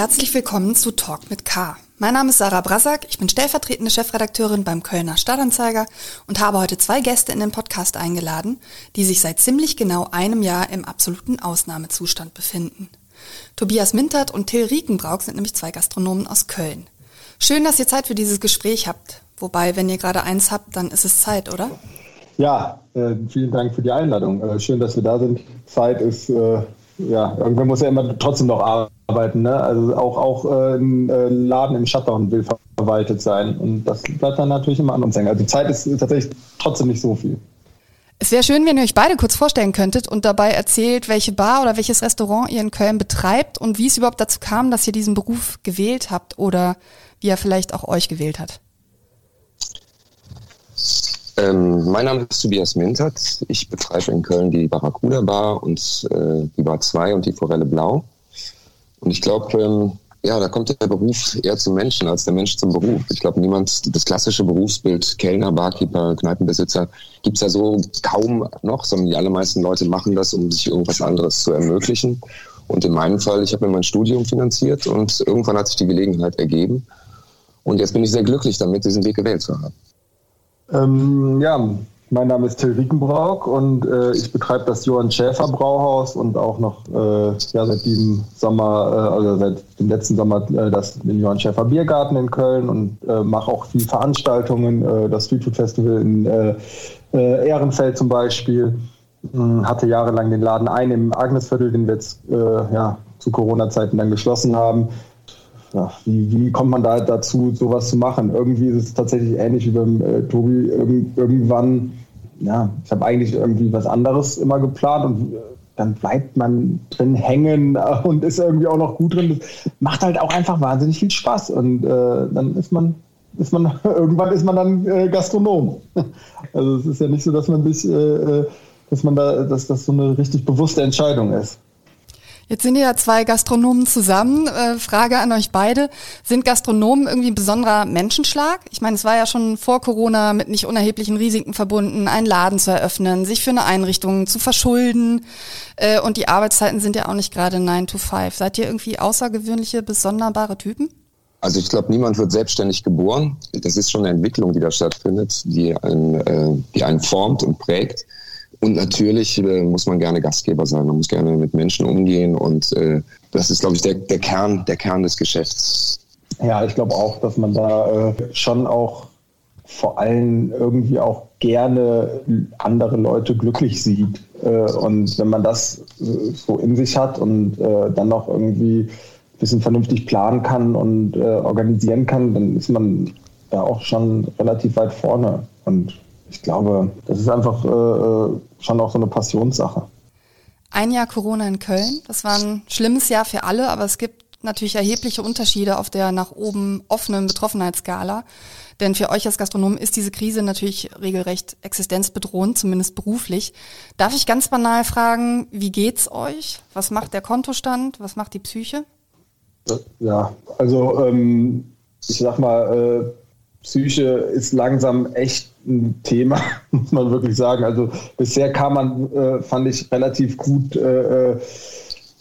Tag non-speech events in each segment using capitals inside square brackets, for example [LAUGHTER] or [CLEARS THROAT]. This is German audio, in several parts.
herzlich willkommen zu Talk mit K. Mein Name ist Sarah Brasak, ich bin stellvertretende Chefredakteurin beim Kölner Stadtanzeiger und habe heute zwei Gäste in den Podcast eingeladen, die sich seit ziemlich genau einem Jahr im absoluten Ausnahmezustand befinden. Tobias Mintert und Till Riekenbrauk sind nämlich zwei Gastronomen aus Köln. Schön, dass ihr Zeit für dieses Gespräch habt. Wobei, wenn ihr gerade eins habt, dann ist es Zeit, oder? Ja, äh, vielen Dank für die Einladung. Äh, schön, dass wir da sind. Zeit ist, äh, ja, irgendwann muss ja immer trotzdem noch arbeiten. Ne? Also auch, auch äh, ein äh, Laden im Shutdown will verwaltet sein. Und das bleibt dann natürlich immer an uns hängen. Also Zeit ist tatsächlich trotzdem nicht so viel. Es wäre schön, wenn ihr euch beide kurz vorstellen könntet und dabei erzählt, welche Bar oder welches Restaurant ihr in Köln betreibt und wie es überhaupt dazu kam, dass ihr diesen Beruf gewählt habt oder wie er vielleicht auch euch gewählt hat. Ähm, mein Name ist Tobias Mintert. Ich betreibe in Köln die Barracuda Bar und äh, die Bar 2 und die Forelle Blau. Und ich glaube, ähm, ja, da kommt der Beruf eher zum Menschen als der Mensch zum Beruf. Ich glaube, niemand, das klassische Berufsbild Kellner, Barkeeper, Kneipenbesitzer gibt's ja so kaum noch, sondern die allermeisten Leute machen das, um sich irgendwas anderes zu ermöglichen. Und in meinem Fall, ich habe mir mein Studium finanziert und irgendwann hat sich die Gelegenheit ergeben. Und jetzt bin ich sehr glücklich damit, diesen Weg gewählt zu haben. Ähm, ja, mein Name ist Till Riekenbrauk und äh, ich betreibe das Johann Schäfer Brauhaus und auch noch äh, ja, seit diesem Sommer, äh, also seit dem letzten Sommer, äh, das, den Johann Schäfer Biergarten in Köln und äh, mache auch viel Veranstaltungen, äh, das Streetfood Festival in Ehrenfeld zum Beispiel. Hm, hatte jahrelang den Laden ein im Agnesviertel, den wir jetzt ja, zu Corona-Zeiten dann geschlossen haben ja, wie, wie, kommt man da dazu, sowas zu machen? Irgendwie ist es tatsächlich ähnlich wie beim äh, Tobi. Irgend, irgendwann, ja, ich habe eigentlich irgendwie was anderes immer geplant und äh, dann bleibt man drin hängen und ist irgendwie auch noch gut drin. Das macht halt auch einfach wahnsinnig viel Spaß und äh, dann ist man, ist man, [LAUGHS] irgendwann ist man dann äh, Gastronom. [LAUGHS] Also es ist ja nicht so, dass man sich, äh, äh, dass man da, dass das so eine richtig bewusste Entscheidung ist. Jetzt sind ja zwei Gastronomen zusammen. Äh, Frage an euch beide. Sind Gastronomen irgendwie ein besonderer Menschenschlag? Ich meine, es war ja schon vor Corona mit nicht unerheblichen Risiken verbunden, einen Laden zu eröffnen, sich für eine Einrichtung zu verschulden. Äh, und die Arbeitszeiten sind ja auch nicht gerade 9 to 5. Seid ihr irgendwie außergewöhnliche, besonderbare Typen? Also ich glaube, niemand wird selbstständig geboren. Das ist schon eine Entwicklung, die da stattfindet, die einen, äh, die einen formt und prägt. Und natürlich äh, muss man gerne Gastgeber sein, man muss gerne mit Menschen umgehen und äh, das ist, glaube ich, der, der, Kern, der Kern des Geschäfts. Ja, ich glaube auch, dass man da äh, schon auch vor allem irgendwie auch gerne andere Leute glücklich sieht. Äh, und wenn man das äh, so in sich hat und äh, dann noch irgendwie ein bisschen vernünftig planen kann und organisieren kann, dann ist man da auch schon relativ weit vorne. Und ich glaube, das ist einfach äh, äh, schon auch so eine Passionssache. Ein Jahr Corona in Köln, das war ein schlimmes Jahr für alle, aber es gibt natürlich erhebliche Unterschiede auf der nach oben offenen Betroffenheitsskala. Denn für euch als Gastronom ist diese Krise natürlich regelrecht existenzbedrohend, zumindest beruflich. Darf ich ganz banal fragen, wie geht's euch? Was macht der Kontostand? Was macht die Psyche? Ja, also ähm, ich sag mal, äh, Psyche ist langsam echt ein Thema, [LAUGHS] muss man wirklich sagen. Also bisher kam man, äh, fand ich, relativ gut äh, äh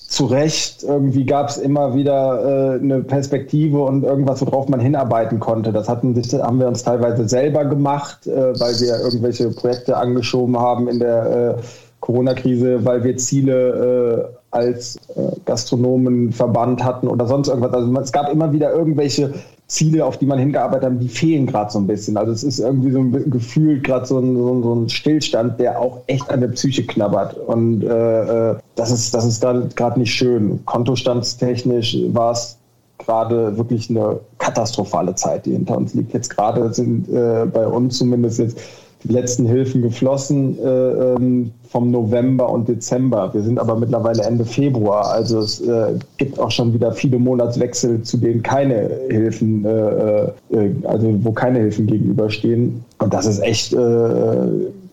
zurecht. Irgendwie gab es immer wieder äh, eine Perspektive und irgendwas, worauf man hinarbeiten konnte. Das hatten sich, haben wir uns teilweise selber gemacht, äh, weil wir irgendwelche Projekte angeschoben haben in der äh, Corona-Krise, weil wir Ziele als Gastronomen verbannt hatten oder sonst irgendwas. Also es gab immer wieder irgendwelche Ziele, auf die man hingearbeitet hat, die fehlen gerade so ein bisschen. Also es ist irgendwie so ein Gefühl, gerade so, so, so ein, Stillstand, der auch echt an der Psyche knabbert. Und äh, äh das ist, das ist gerade nicht schön. Kontostandstechnisch war es gerade wirklich eine katastrophale Zeit, die hinter uns liegt. Jetzt gerade sind äh, bei uns zumindest jetzt die letzten Hilfen geflossen äh, ähm, vom November und Dezember. Wir sind aber mittlerweile Ende Februar. Also es äh, gibt auch schon wieder viele Monatswechsel, zu denen keine Hilfen, äh, äh also wo keine Hilfen gegenüberstehen. Und das ist echt äh,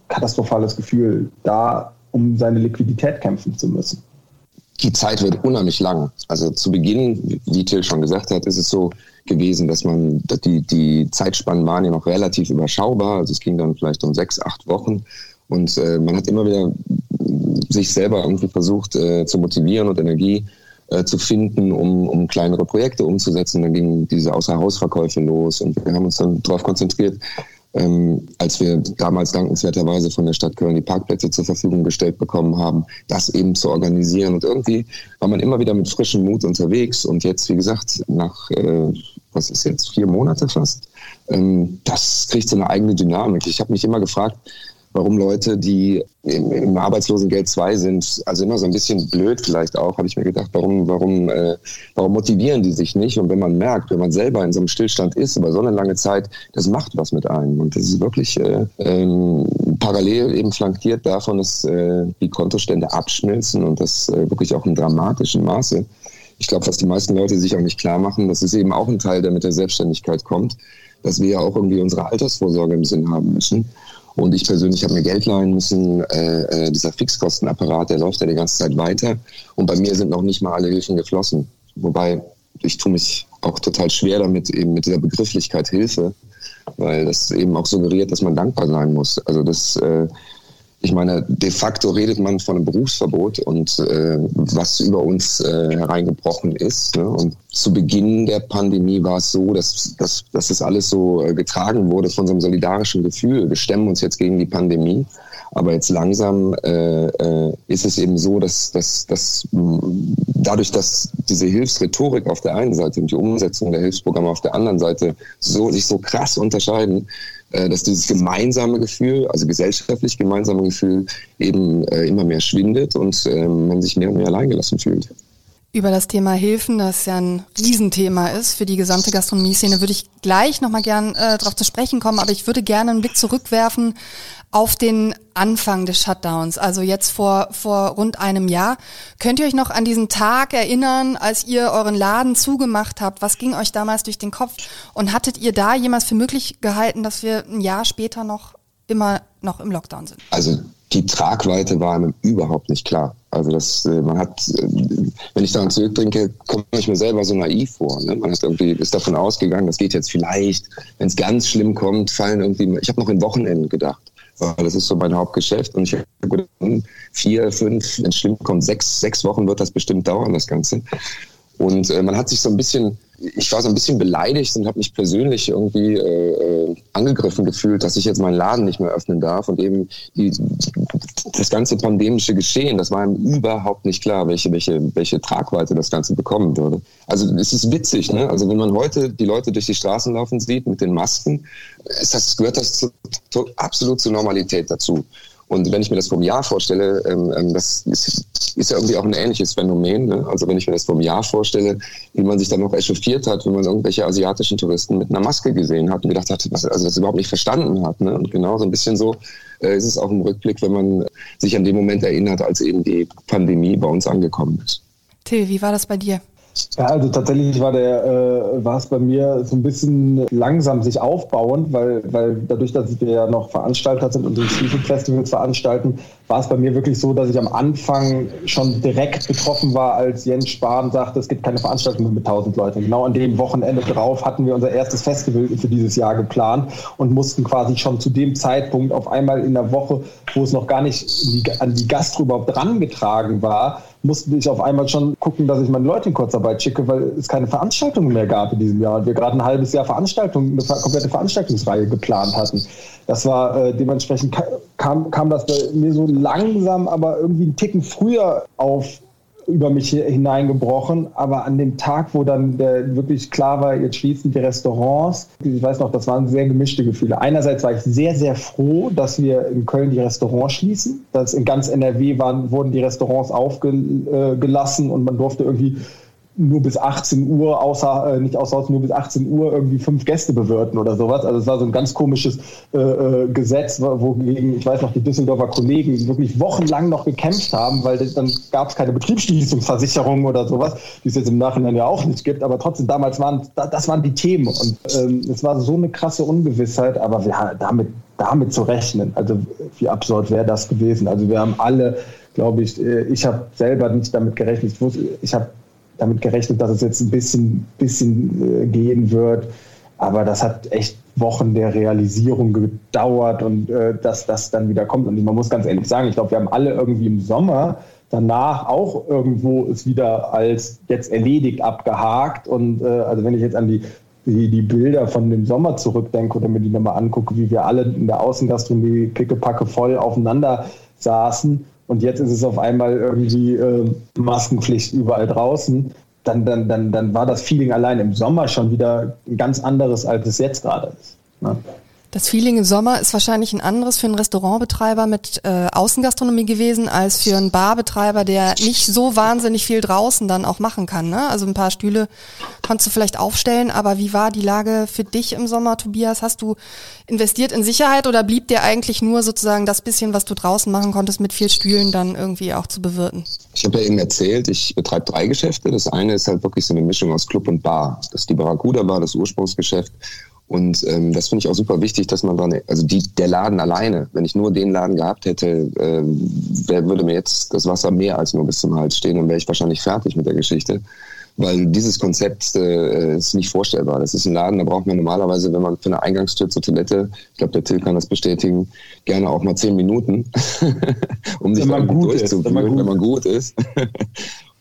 katastrophales Gefühl, da um seine Liquidität kämpfen zu müssen die Zeit wird unheimlich lang. Also zu Beginn, wie Till schon gesagt hat, ist es so gewesen, dass man, die, die Zeitspannen waren ja noch relativ überschaubar. Also es ging dann vielleicht um sechs, acht Wochen. Und äh, man hat immer wieder sich selber irgendwie versucht äh, zu motivieren und Energie äh, zu finden, um, um kleinere Projekte umzusetzen. Dann gingen diese Außerhausverkäufe los und wir haben uns dann darauf konzentriert, ähm, als wir damals dankenswerterweise von der Stadt Köln die Parkplätze zur Verfügung gestellt bekommen haben, das eben zu organisieren. Und irgendwie war man immer wieder mit frischem Mut unterwegs. Und jetzt, wie gesagt, nach, äh, was ist jetzt, vier Monate fast, ähm, das kriegt so eine eigene Dynamik. Ich habe mich immer gefragt, warum Leute, die im, im Arbeitslosengeld 2 sind, also immer so ein bisschen blöd vielleicht auch, habe ich mir gedacht, warum, warum, äh, warum motivieren die sich nicht? Und wenn man merkt, wenn man selber in so einem Stillstand ist, über so eine lange Zeit, das macht was mit einem. Und das ist wirklich äh, ähm, parallel eben flankiert davon, dass äh, die Kontostände abschmilzen und das äh, wirklich auch im dramatischen Maße. Ich glaube, was die meisten Leute sich auch nicht klar machen, das ist eben auch ein Teil, der mit der Selbstständigkeit kommt, dass wir ja auch irgendwie unsere Altersvorsorge im Sinn haben müssen. Und ich persönlich habe mir Geld leihen müssen. Äh, äh, dieser Fixkostenapparat, der läuft ja die ganze Zeit weiter. Und bei mir sind noch nicht mal alle Hilfen geflossen. Wobei ich tue mich auch total schwer damit, eben mit dieser Begrifflichkeit Hilfe, weil das eben auch suggeriert, dass man dankbar sein muss. Also das äh, ich meine, de facto redet man von einem Berufsverbot und äh, was über uns äh, hereingebrochen ist. Ne? Und zu Beginn der Pandemie war es so, dass, dass, dass das alles so äh, getragen wurde von so einem solidarischen Gefühl. Wir stemmen uns jetzt gegen die Pandemie. Aber jetzt langsam äh, äh, ist es eben so, dass, dass, dass dadurch, dass diese Hilfsrhetorik auf der einen Seite und die Umsetzung der Hilfsprogramme auf der anderen Seite so sich so krass unterscheiden, dass dieses gemeinsame Gefühl, also gesellschaftlich gemeinsame Gefühl, eben äh, immer mehr schwindet und äh, man sich mehr und mehr alleingelassen fühlt. Über das Thema Hilfen, das ja ein Riesenthema ist für die gesamte Gastronomie-Szene, würde ich gleich nochmal gern äh, darauf zu sprechen kommen, aber ich würde gerne einen Blick zurückwerfen auf den Anfang des Shutdowns, also jetzt vor, vor rund einem Jahr. Könnt ihr euch noch an diesen Tag erinnern, als ihr euren Laden zugemacht habt? Was ging euch damals durch den Kopf? Und hattet ihr da jemals für möglich gehalten, dass wir ein Jahr später noch immer noch im Lockdown sind? Also die Tragweite war einem überhaupt nicht klar. Also das, äh, man hat, äh, wenn ich daran zurückdenke, kommt ich mir selber so naiv vor. Ne? Man hat irgendwie ist davon ausgegangen, das geht jetzt vielleicht, wenn es ganz schlimm kommt, fallen irgendwie. Ich habe noch in Wochenenden gedacht. Das ist so mein Hauptgeschäft. Und ich habe gedacht, vier, fünf, wenn es schlimm kommt, sechs, sechs Wochen wird das bestimmt dauern, das Ganze. Und äh, man hat sich so ein bisschen ich war so ein bisschen beleidigt und habe mich persönlich irgendwie äh, angegriffen gefühlt, dass ich jetzt meinen Laden nicht mehr öffnen darf und eben die, das ganze pandemische Geschehen, das war ihm überhaupt nicht klar, welche, welche, welche Tragweite das Ganze bekommen würde. Also es ist witzig, ne? Also wenn man heute die Leute durch die Straßen laufen sieht mit den Masken, ist das, gehört das zu, zu, absolut zur Normalität dazu. Und wenn ich mir das vom Jahr vorstelle, ähm, ähm, das ist, ist, ja irgendwie auch ein ähnliches Phänomen. Ne? Also wenn ich mir das vom Jahr vorstelle, wie man sich dann noch echauffiert hat, wenn man irgendwelche asiatischen Touristen mit einer Maske gesehen hat und gedacht hat, was, also das überhaupt nicht verstanden hat. Ne? Und genau so ein bisschen so äh, ist es auch im Rückblick, wenn man sich an den Moment erinnert, als eben die Pandemie bei uns angekommen ist. Till, wie war das bei dir? Ja, also tatsächlich war der äh, war es bei mir so ein bisschen langsam sich aufbauend, weil, weil dadurch, dass wir ja noch Veranstalter sind und die Seafood Festivals veranstalten, war es bei mir wirklich so, dass ich am Anfang schon direkt betroffen war, als Jens Spahn sagte, es gibt keine Veranstaltung mit 1000 Leuten. Genau an dem Wochenende drauf hatten wir unser erstes Festival für dieses Jahr geplant und mussten quasi schon zu dem Zeitpunkt auf einmal in der Woche, wo es noch gar nicht an die Gastro überhaupt drangetragen war, musste ich auf einmal schon gucken, dass ich meine Leute in Kurzarbeit schicke, weil es keine Veranstaltungen mehr gab in diesem Jahr und wir gerade ein halbes Jahr Veranstaltungen, eine komplette Veranstaltungsreihe geplant hatten. Das war äh, dementsprechend kam, kam das bei mir so langsam, aber irgendwie einen Ticken früher auf über mich hineingebrochen. Aber an dem Tag, wo dann wirklich klar war, jetzt schließen die Restaurants, ich weiß noch, das waren sehr gemischte Gefühle. Einerseits war ich sehr, sehr froh, dass wir in Köln die Restaurants schließen. Dass in ganz NRW waren, wurden die Restaurants aufgelassen und man durfte irgendwie nur bis 18 Uhr, außer, äh, nicht außer nur bis 18 Uhr irgendwie fünf Gäste bewirten oder sowas. Also es war so ein ganz komisches äh, äh, Gesetz, wogegen, ich weiß noch, die Düsseldorfer Kollegen wirklich wochenlang noch gekämpft haben, weil dann gab es keine Betriebsschließungsversicherung oder sowas, die es jetzt im Nachhinein ja auch nicht gibt. Aber trotzdem, damals waren, das waren die Themen. Und ähm, es war so eine krasse Ungewissheit, aber wir, damit, damit zu rechnen, also wie absurd wäre das gewesen. Also wir haben alle, glaube ich, äh, ich habe selber nicht damit gerechnet. Ich, wusste, ich habe damit gerechnet, dass es jetzt ein bisschen, bisschen äh, gehen wird. Aber das hat echt Wochen der Realisierung gedauert und äh, dass das dann wieder kommt. Und man muss ganz ehrlich sagen, ich glaube, wir haben alle irgendwie im Sommer danach auch irgendwo ist wieder als jetzt erledigt abgehakt. Und äh, also wenn ich jetzt an die, die, die Bilder von dem Sommer zurückdenke oder mir die nochmal angucke, wie wir alle in der Außengastronomie pickepacke voll aufeinander saßen und jetzt ist es auf einmal irgendwie äh, Maskenpflicht überall draußen, dann, dann, dann, dann war das Feeling allein im Sommer schon wieder ganz anderes, als es jetzt gerade ist. Ne? Das Feeling im Sommer ist wahrscheinlich ein anderes für einen Restaurantbetreiber mit äh, Außengastronomie gewesen, als für einen Barbetreiber, der nicht so wahnsinnig viel draußen dann auch machen kann. Ne? Also ein paar Stühle kannst du vielleicht aufstellen, aber wie war die Lage für dich im Sommer, Tobias? Hast du investiert in Sicherheit oder blieb dir eigentlich nur sozusagen das bisschen, was du draußen machen konntest, mit vier Stühlen dann irgendwie auch zu bewirten? Ich habe ja eben erzählt, ich betreibe drei Geschäfte. Das eine ist halt wirklich so eine Mischung aus Club und Bar. Das ist die Barracuda Bar, das Ursprungsgeschäft. Und ähm, das finde ich auch super wichtig, dass man dann, also die, der Laden alleine, wenn ich nur den Laden gehabt hätte, äh, wer würde mir jetzt das Wasser mehr als nur bis zum Hals stehen, dann wäre ich wahrscheinlich fertig mit der Geschichte. Weil dieses Konzept äh, ist nicht vorstellbar. Das ist ein Laden, da braucht man normalerweise, wenn man für eine Eingangstür zur Toilette, ich glaube, der Till kann das bestätigen, gerne auch mal zehn Minuten, [LAUGHS] um sich wenn man gut man wenn man gut ist.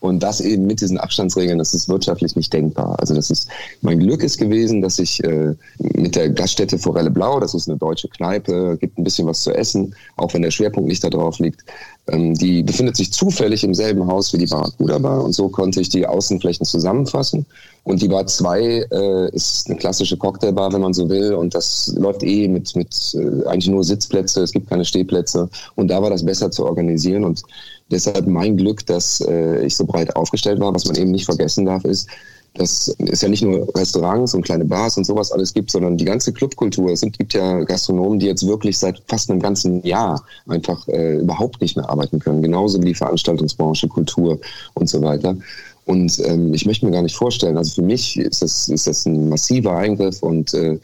Und das eben mit diesen Abstandsregeln, das ist wirtschaftlich nicht denkbar. Also das ist, mein Glück ist gewesen, dass ich äh, mit der Gaststätte Forelle Blau, das ist eine deutsche Kneipe, gibt ein bisschen was zu essen, auch wenn der Schwerpunkt nicht darauf liegt. Ähm, die befindet sich zufällig im selben Haus wie die Barracuda Bar und so konnte ich die Außenflächen zusammenfassen. Und die Bar 2 äh, ist eine klassische Cocktailbar, wenn man so will. Und das läuft eh mit, mit äh, eigentlich nur Sitzplätze, es gibt keine Stehplätze. Und da war das besser zu organisieren. Und deshalb mein Glück, dass äh, ich so breit aufgestellt war. Was man eben nicht vergessen darf, ist, dass es ja nicht nur Restaurants und kleine Bars und sowas alles gibt, sondern die ganze Clubkultur. Es gibt ja Gastronomen, die jetzt wirklich seit fast einem ganzen Jahr einfach äh, überhaupt nicht mehr arbeiten können. Genauso wie die Veranstaltungsbranche, Kultur und so weiter. Und ähm, ich möchte mir gar nicht vorstellen, also für mich ist das, ist das ein massiver Eingriff und äh,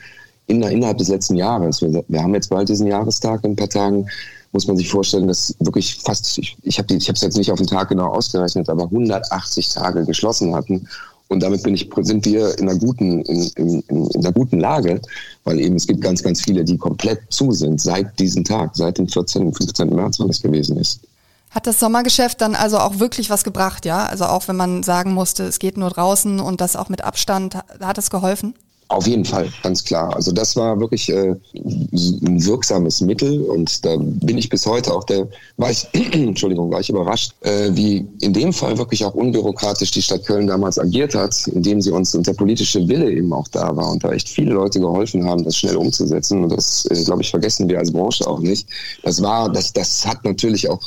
in, innerhalb des letzten Jahres, wir, wir haben jetzt bald diesen Jahrestag in ein paar Tagen, muss man sich vorstellen, dass wirklich fast, ich, ich habe es jetzt nicht auf den Tag genau ausgerechnet, aber 180 Tage geschlossen hatten. Und damit bin ich, sind wir in einer guten, in, in, in einer guten Lage, weil eben es gibt ganz, ganz viele, die komplett zu sind seit diesem Tag, seit dem 14., 15. März, wann das gewesen ist. Hat das Sommergeschäft dann also auch wirklich was gebracht, ja? Also auch wenn man sagen musste, es geht nur draußen und das auch mit Abstand, hat es geholfen? Auf jeden Fall, ganz klar. Also das war wirklich äh, ein wirksames Mittel und da bin ich bis heute auch der, war ich, [CLEARS THROAT] Entschuldigung, war ich überrascht, äh, wie in dem Fall wirklich auch unbürokratisch die Stadt Köln damals agiert hat, indem sie uns und der politische Wille eben auch da war und da echt viele Leute geholfen haben, das schnell umzusetzen. Und das, äh, glaube ich, vergessen wir als Branche auch nicht. Das war, das, das hat natürlich auch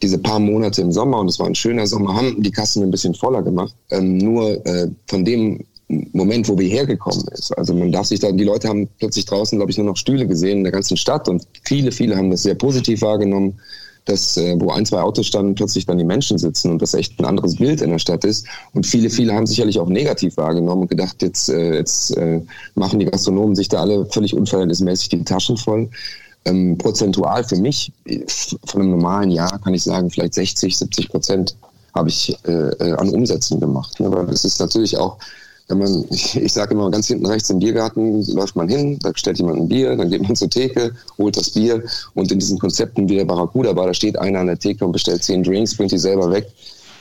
diese paar Monate im Sommer, und es war ein schöner Sommer, haben die Kassen ein bisschen voller gemacht. Ähm, nur äh, von dem Moment, wo wir hergekommen ist. Also man darf sich da, die Leute haben plötzlich draußen, glaube ich, nur noch Stühle gesehen in der ganzen Stadt und viele, viele haben das sehr positiv wahrgenommen, dass äh, wo ein, zwei Autos standen, plötzlich dann die Menschen sitzen und das echt ein anderes Bild in der Stadt ist. Und viele, viele haben sicherlich auch negativ wahrgenommen und gedacht, jetzt, äh, jetzt äh, machen die Gastronomen sich da alle völlig unverhältnismäßig die Taschen voll. Ähm, prozentual für mich, von einem normalen Jahr kann ich sagen, vielleicht 60, 70 Prozent habe ich äh, an Umsätzen gemacht. Ne? Weil es ist natürlich auch wenn man, [LAUGHS] ich, sage immer, ganz hinten rechts im Biergarten läuft man hin, da stellt jemand ein Bier, dann geht man [LAUGHS] zur Theke, holt das Bier und in diesen Konzepten wie der Barracuda Bar, da steht einer an der Theke und bestellt zehn Drinks, bringt die selber weg.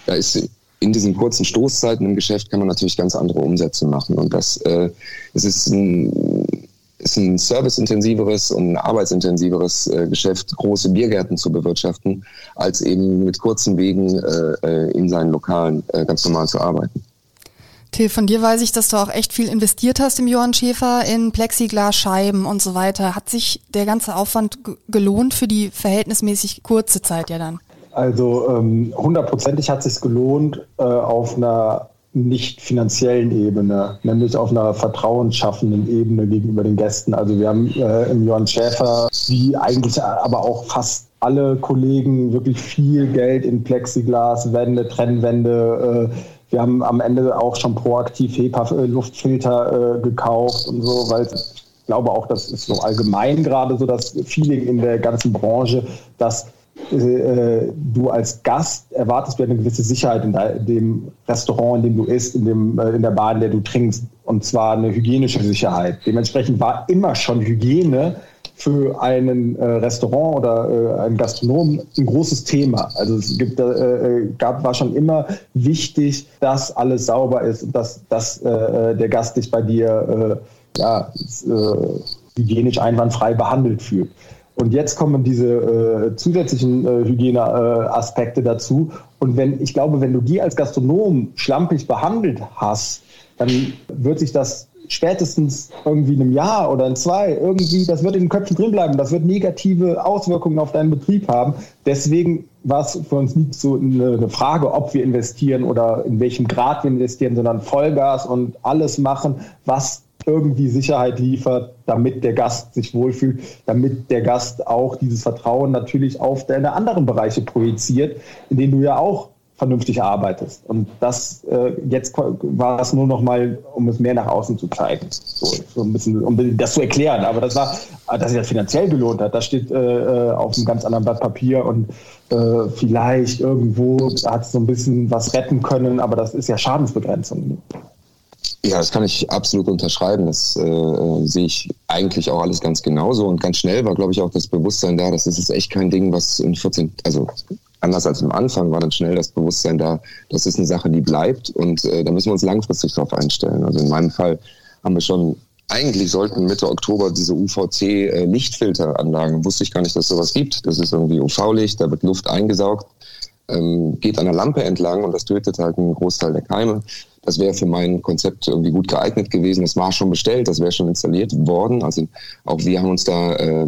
Da ist in diesen kurzen Stoßzeiten im Geschäft kann man natürlich ganz andere Umsätze machen und das äh, es ist ein ist ein serviceintensiveres und ein arbeitsintensiveres äh, Geschäft, große Biergärten zu bewirtschaften, als eben mit kurzen Wegen äh, äh in seinen Lokalen äh, ganz normal zu arbeiten. Till, von dir weiß ich, dass du auch echt viel investiert hast im Johann Schäfer in Plexiglasscheiben und so weiter. Hat sich der ganze Aufwand gelohnt für die verhältnismäßig kurze Zeit ja dann? Also ähm, hundertprozentig ähm, hat sich gelohnt äh, auf einer nicht finanziellen Ebene, nämlich auf einer vertrauensschaffenden Ebene gegenüber den Gästen. Also wir haben äh, im Johann Schäfer, wie eigentlich aber auch fast alle Kollegen, wirklich viel Geld in Plexiglas, Wände, Trennwände, äh, wir haben am Ende auch schon proaktiv HEPA-Luftfilter äh, gekauft und so, weil ich glaube auch, das ist so allgemein gerade so das Feeling in der ganzen Branche, dass äh, du als Gast erwartest du eine gewisse Sicherheit in, dem Restaurant, in dem du isst, in, dem, äh, in der Bar, in der du trinkst. Und zwar eine hygienische Sicherheit. Dementsprechend war immer schon Hygiene für einen äh, Restaurant oder äh, einen Gastronom ein großes Thema. Also es gibt, äh, äh gab, war schon immer wichtig, dass alles sauber ist und dass, dass äh, der Gast sich bei dir äh, ja, hygienisch einwandfrei behandelt fühlt. Und jetzt kommen diese äh, zusätzlichen äh, Hygieneaspekte äh, dazu. Und wenn, ich glaube, wenn du die als Gastronom schlampig behandelt hast, dann wird sich das spätestens irgendwie in einem Jahr oder in zwei irgendwie, das wird in den Köpfen drin bleiben. Das wird negative Auswirkungen auf deinen Betrieb haben. Deswegen war es für uns nicht so eine Frage, ob wir investieren oder in welchem Grad wir investieren, sondern Vollgas und alles machen, was irgendwie Sicherheit liefert, damit der Gast sich wohlfühlt, damit der Gast auch dieses Vertrauen natürlich auf deine anderen Bereiche projiziert, in denen du ja auch vernünftig arbeitest. Und das äh, jetzt war es nur noch mal, um es mehr nach außen zu zeigen, so, so ein bisschen, um das zu erklären. Aber das war, dass sich das finanziell gelohnt hat, das steht äh, äh, auf einem ganz anderen Blatt Papier und äh, vielleicht irgendwo hat es so ein bisschen was retten können, aber das ist ja Schadensbegrenzung. Ja, das kann ich absolut unterschreiben. Das äh, sehe ich eigentlich auch alles ganz genauso. Und ganz schnell war, glaube ich, auch das Bewusstsein da, dass das echt kein Ding, was in 14, also anders als am Anfang war dann schnell das Bewusstsein da, das ist eine Sache, die bleibt und äh, da müssen wir uns langfristig darauf einstellen. Also in meinem Fall haben wir schon, eigentlich sollten Mitte Oktober diese UVC-Lichtfilteranlagen, äh, wusste ich gar nicht, dass es sowas gibt. Das ist irgendwie UV-Licht, da wird Luft eingesaugt, ähm, geht an der Lampe entlang und das tötet halt einen Großteil der Keime. Das wäre für mein Konzept irgendwie gut geeignet gewesen. Das war schon bestellt, das wäre schon installiert worden. Also auch wir haben uns da, äh,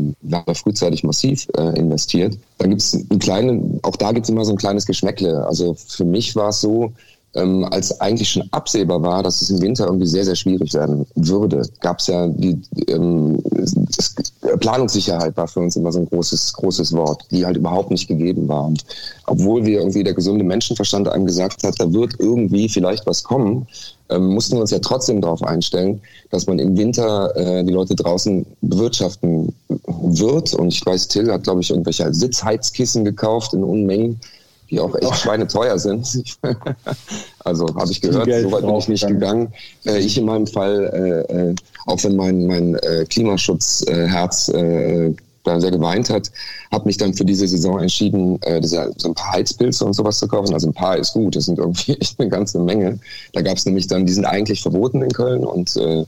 frühzeitig massiv äh, investiert. Da gibt es einen kleinen, auch da gibt es immer so ein kleines Geschmäckle. Also für mich war es so, ähm, als eigentlich schon absehbar war, dass es im Winter irgendwie sehr, sehr schwierig werden würde, gab es ja die ähm, das, Planungssicherheit war für uns immer so ein großes, großes Wort, die halt überhaupt nicht gegeben war. Und obwohl wir irgendwie der gesunde Menschenverstand einem gesagt hat, da wird irgendwie vielleicht was kommen, ähm, mussten wir uns ja trotzdem darauf einstellen, dass man im Winter äh, die Leute draußen bewirtschaften wird. Und ich weiß, Till hat, glaube ich, irgendwelche Sitzheizkissen gekauft in Unmengen die auch echt [LAUGHS] schweineteuer sind. [LAUGHS] also habe ich gehört, so weit bin ich nicht gegangen. Äh, ich in meinem Fall, äh, äh, auch wenn mein, mein äh, Klimaschutzherz äh, da sehr geweint hat, habe mich dann für diese Saison entschieden, äh, diese, so ein paar Heizpilze und sowas zu kaufen. Also ein paar ist gut, das sind irgendwie [LAUGHS] echt eine ganze Menge. Da gab es nämlich dann, die sind eigentlich verboten in Köln und äh,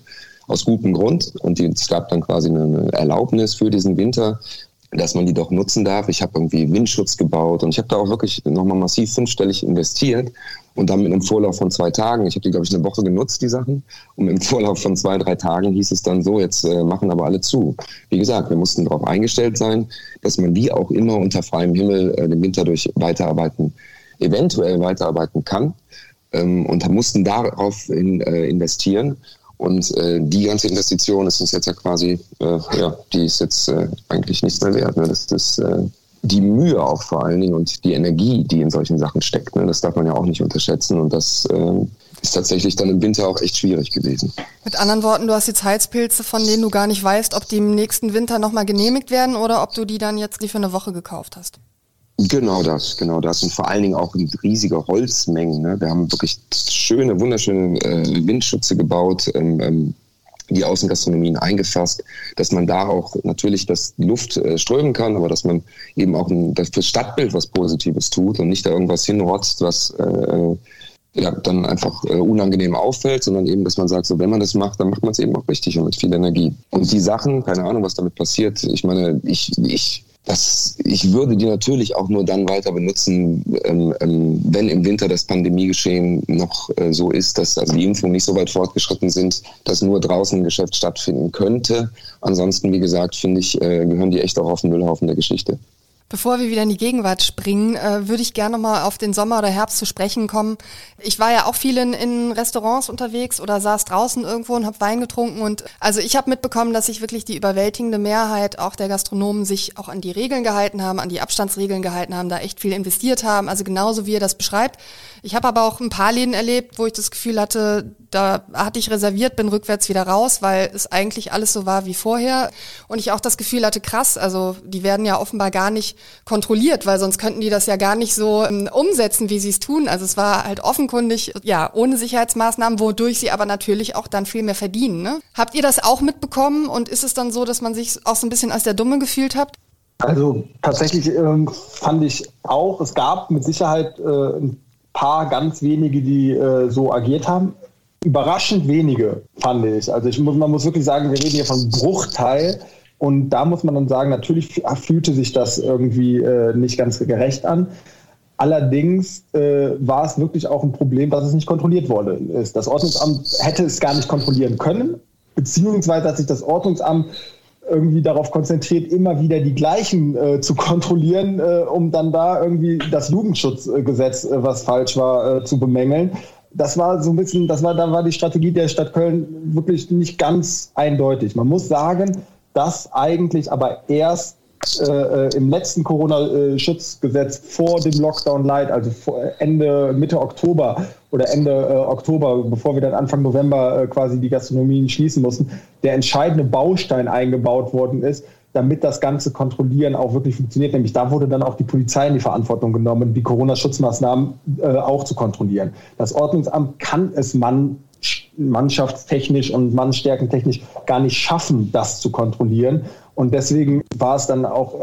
aus gutem Grund. Und es gab dann quasi eine Erlaubnis für diesen Winter, dass man die doch nutzen darf. Ich habe irgendwie Windschutz gebaut und ich habe da auch wirklich nochmal massiv fünfstellig investiert und dann mit einem Vorlauf von zwei Tagen. Ich habe die, glaube ich, eine Woche genutzt, die Sachen. Und im Vorlauf von zwei, drei Tagen hieß es dann so, jetzt äh, machen aber alle zu. Wie gesagt, wir mussten darauf eingestellt sein, dass man wie auch immer unter freiem Himmel äh, den Winter durch weiterarbeiten, eventuell weiterarbeiten kann. Ähm, und mussten darauf in, äh, investieren. Und äh, die ganze Investition ist uns jetzt ja quasi, äh, ja, die ist jetzt äh, eigentlich nichts mehr wert. Ne? Das ist äh, die Mühe auch vor allen Dingen und die Energie, die in solchen Sachen steckt. Ne? Das darf man ja auch nicht unterschätzen. Und das äh, ist tatsächlich dann im Winter auch echt schwierig gewesen. Mit anderen Worten, du hast jetzt Heizpilze, von denen du gar nicht weißt, ob die im nächsten Winter nochmal genehmigt werden oder ob du die dann jetzt für eine Woche gekauft hast. Genau das, genau das. Und vor allen Dingen auch riesige Holzmengen. Ne? Wir haben wirklich schöne, wunderschöne äh, Windschutze gebaut, ähm, ähm, die Außengastronomien eingefasst, dass man da auch natürlich das Luft äh, strömen kann, aber dass man eben auch ein, das fürs Stadtbild was Positives tut und nicht da irgendwas hinrotzt, was äh, ja, dann einfach äh, unangenehm auffällt, sondern eben, dass man sagt, so wenn man das macht, dann macht man es eben auch richtig und mit viel Energie. Und die Sachen, keine Ahnung, was damit passiert, ich meine, ich, ich das, ich würde die natürlich auch nur dann weiter benutzen, ähm, ähm, wenn im Winter das Pandemiegeschehen noch äh, so ist, dass also die Impfungen nicht so weit fortgeschritten sind, dass nur draußen ein Geschäft stattfinden könnte. Ansonsten, wie gesagt, finde ich, äh, gehören die echt auch auf den Müllhaufen der Geschichte. Bevor wir wieder in die Gegenwart springen, äh, würde ich gerne mal auf den Sommer oder Herbst zu sprechen kommen. Ich war ja auch viel in, in Restaurants unterwegs oder saß draußen irgendwo und habe Wein getrunken. Und also ich habe mitbekommen, dass sich wirklich die überwältigende Mehrheit auch der Gastronomen sich auch an die Regeln gehalten haben, an die Abstandsregeln gehalten haben, da echt viel investiert haben. Also genauso wie ihr das beschreibt. Ich habe aber auch ein paar Läden erlebt, wo ich das Gefühl hatte, da hatte ich reserviert, bin rückwärts wieder raus, weil es eigentlich alles so war wie vorher. Und ich auch das Gefühl hatte, krass, also die werden ja offenbar gar nicht kontrolliert, weil sonst könnten die das ja gar nicht so ähm, umsetzen, wie sie es tun. Also es war halt offenkundig, ja, ohne Sicherheitsmaßnahmen, wodurch sie aber natürlich auch dann viel mehr verdienen. Ne? Habt ihr das auch mitbekommen und ist es dann so, dass man sich auch so ein bisschen als der Dumme gefühlt hat? Also tatsächlich ähm, fand ich auch, es gab mit Sicherheit äh, ein paar ganz wenige, die äh, so agiert haben. Überraschend wenige, fand ich. Also ich muss, man muss wirklich sagen, wir reden hier von Bruchteil. Und da muss man dann sagen, natürlich fühlte sich das irgendwie äh, nicht ganz gerecht an. Allerdings äh, war es wirklich auch ein Problem, dass es nicht kontrolliert worden ist. Das Ordnungsamt hätte es gar nicht kontrollieren können, beziehungsweise hat sich das Ordnungsamt irgendwie darauf konzentriert, immer wieder die gleichen äh, zu kontrollieren, äh, um dann da irgendwie das Jugendschutzgesetz, äh, was falsch war, äh, zu bemängeln. Das war so ein bisschen, das war, da war die Strategie der Stadt Köln wirklich nicht ganz eindeutig. Man muss sagen, dass eigentlich aber erst äh, äh, im letzten Corona-Schutzgesetz vor dem Lockdown Light, also Ende, Mitte Oktober oder Ende äh, Oktober, bevor wir dann Anfang November äh, quasi die Gastronomien schließen mussten, der entscheidende Baustein eingebaut worden ist, damit das ganze Kontrollieren auch wirklich funktioniert. Nämlich da wurde dann auch die Polizei in die Verantwortung genommen, die Corona-Schutzmaßnahmen äh, auch zu kontrollieren. Das Ordnungsamt kann es man mannschaftstechnisch und mannstärkentechnisch gar nicht schaffen, das zu kontrollieren. Und deswegen war es dann auch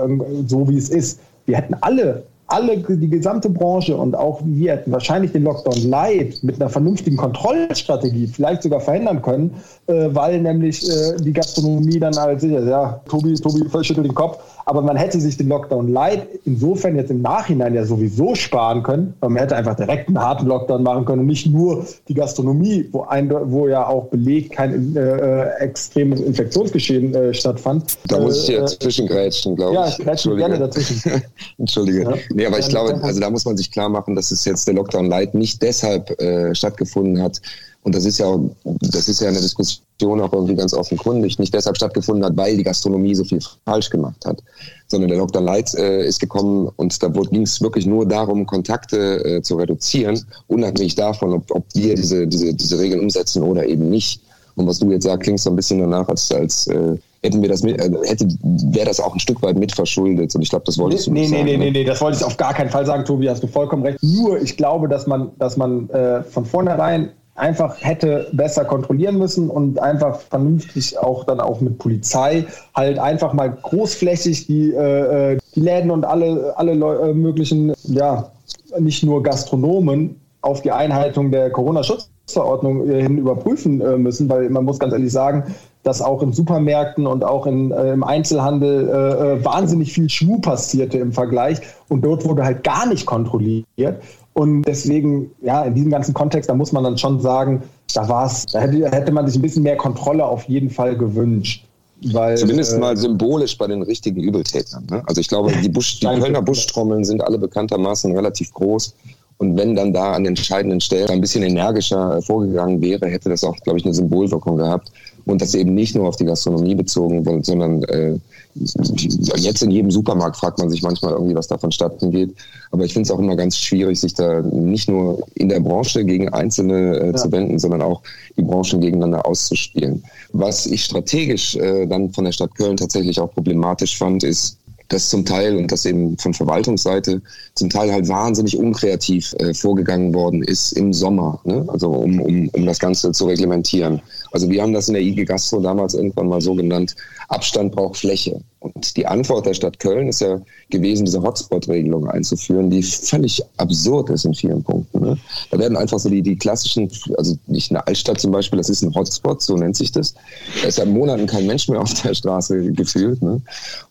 so, wie es ist. Wir hätten alle alle, die gesamte Branche und auch wir hätten wahrscheinlich den Lockdown light mit einer vernünftigen Kontrollstrategie vielleicht sogar verhindern können, äh, weil nämlich äh, die Gastronomie dann als, ja, Tobi, Tobi schüttelt den Kopf, aber man hätte sich den Lockdown light insofern jetzt im Nachhinein ja sowieso sparen können, man hätte einfach direkt einen harten Lockdown machen können und nicht nur die Gastronomie, wo, ein, wo ja auch belegt kein äh, äh extremes Infektionsgeschehen äh, stattfand. Da muss ich ja äh, zwischengrätschen, glaube ich. Ja, ich grätsche gerne dazwischen. [LAUGHS] Entschuldige. Ja. Nee, aber ich glaube, also da muss man sich klar machen, dass es jetzt der Lockdown light nicht deshalb äh, stattgefunden hat, und das ist ja, das ist ja eine Diskussion auch irgendwie ganz offenkundig, nicht deshalb stattgefunden hat, weil die Gastronomie so viel falsch gemacht hat, sondern der Lockdown Light äh, ist gekommen und da ging es wirklich nur darum, Kontakte äh, zu reduzieren, unabhängig davon, ob, ob wir diese, diese, diese Regeln umsetzen oder eben nicht. Und was du jetzt sagst, klingt so ein bisschen danach, als, als äh, hätten wir das mit, äh, hätte, wäre das auch ein Stück weit mitverschuldet. Und ich glaube, das wolltest nee, du nicht nee, sagen. Nee, nee, nee, nee, das wollte ich auf gar keinen Fall sagen, Tobi, hast du vollkommen recht. Nur, ich glaube, dass man, dass man äh, von vornherein einfach hätte besser kontrollieren müssen und einfach vernünftig auch dann auch mit Polizei halt einfach mal großflächig die, äh, äh die Läden und alle, alle äh, möglichen, ja, nicht nur Gastronomen auf die Einhaltung der Corona-Schutzverordnung äh, hin überprüfen äh, müssen, weil man muss ganz ehrlich sagen, dass auch in Supermärkten und auch in, äh, im Einzelhandel äh, wahnsinnig viel Schmuh passierte im Vergleich und dort wurde halt gar nicht kontrolliert. Und deswegen, ja, in diesem ganzen Kontext, da muss man dann schon sagen, da war es, da hätte, hätte man sich ein bisschen mehr Kontrolle auf jeden Fall gewünscht. Weil, Zumindest äh, mal symbolisch bei den richtigen Übeltätern. Ne? Also ich glaube, die, Busch, die Kölner Buschtrommeln sind alle bekanntermaßen relativ groß. Und wenn dann da an entscheidenden Stellen ein bisschen energischer vorgegangen wäre, hätte das auch, glaube ich, eine Symbolwirkung gehabt. Und das eben nicht nur auf die Gastronomie bezogen, sondern äh, jetzt in jedem Supermarkt fragt man sich manchmal irgendwie, was da vonstatten geht. Aber ich finde es auch immer ganz schwierig, sich da nicht nur in der Branche gegen Einzelne äh, ja. zu wenden, sondern auch die Branchen gegeneinander auszuspielen. Was ich strategisch äh, dann von der Stadt Köln tatsächlich auch problematisch fand, ist, dass zum Teil und das eben von Verwaltungsseite zum Teil halt wahnsinnig unkreativ äh, vorgegangen worden ist im Sommer, ne? also um, um, um das Ganze zu reglementieren. Also wir haben das in der IG Gastro damals irgendwann mal so genannt, Abstand braucht Fläche. Und die Antwort der Stadt Köln ist ja gewesen, diese Hotspot-Regelung einzuführen, die völlig absurd ist in vielen Punkten. Ne? Da werden einfach so die, die klassischen, also nicht eine Altstadt zum Beispiel, das ist ein Hotspot, so nennt sich das. Da ist seit Monaten kein Mensch mehr [LAUGHS] auf der Straße gefühlt. Ne?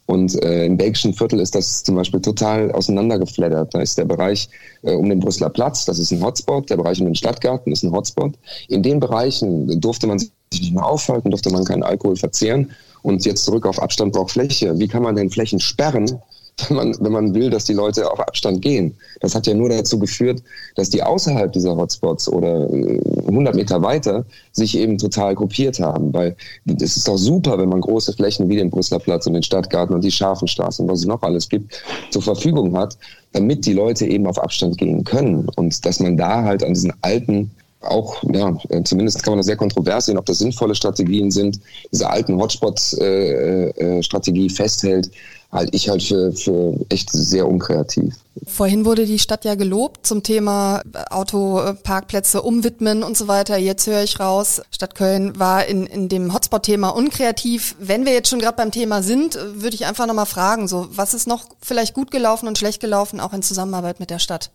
Und äh, im belgischen Viertel ist das zum Beispiel total auseinandergeflattert. Da ist der Bereich äh, um den Brüsseler Platz, das ist ein Hotspot. Der Bereich um den Stadtgarten ist ein Hotspot. In den Bereichen durfte man sich nicht mehr aufhalten, durfte man keinen Alkohol verzehren. Und jetzt zurück auf Abstand braucht Fläche. Wie kann man denn Flächen sperren, wenn man, wenn man will, dass die Leute auf Abstand gehen? Das hat ja nur dazu geführt, dass die außerhalb dieser Hotspots oder 100 äh, Meter weiter sich eben total gruppiert haben. Weil es ist doch super, wenn man große Flächen wie den Brüsseler Platz und den Stadtgarten und die Scharfenstraße und was es noch alles gibt, zur Verfügung hat, damit die Leute eben auf Abstand gehen können. Und dass man da halt an diesen alten auch, ja, zumindest kann man das sehr kontrovers sehen, ob das sinnvolle Strategien sind, diese alten Hotspot-Strategie äh, äh, festhält. halte ich halt für, für echt sehr unkreativ. Vorhin wurde die Stadt ja gelobt zum Thema Autoparkplätze umwidmen und so weiter. Jetzt höre ich raus, Stadt Köln war in, in dem Hotspot-Thema unkreativ. Wenn wir jetzt schon gerade beim Thema sind, würde ich einfach nochmal fragen, so was ist noch vielleicht gut gelaufen und schlecht gelaufen, auch in Zusammenarbeit mit der Stadt?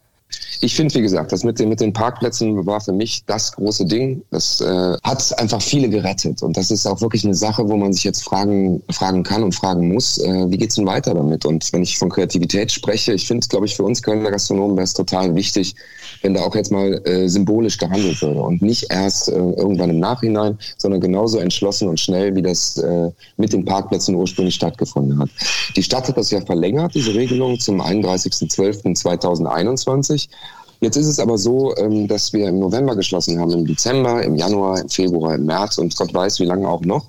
Ich finde, wie gesagt, das mit den, mit den Parkplätzen war für mich das große Ding. Das äh, hat einfach viele gerettet. Und das ist auch wirklich eine Sache, wo man sich jetzt fragen, fragen kann und fragen muss, äh, wie geht's denn weiter damit? Und wenn ich von Kreativität spreche, ich finde, glaube ich, für uns Kölner Gastronomen wäre es total wichtig, wenn da auch jetzt mal äh, symbolisch gehandelt würde und nicht erst äh, irgendwann im Nachhinein, sondern genauso entschlossen und schnell, wie das äh, mit den Parkplätzen ursprünglich stattgefunden hat. Die Stadt hat das ja verlängert, diese Regelung, zum 31.12.2021. Jetzt ist es aber so, ähm, dass wir im November geschlossen haben, im Dezember, im Januar, im Februar, im März und Gott weiß, wie lange auch noch.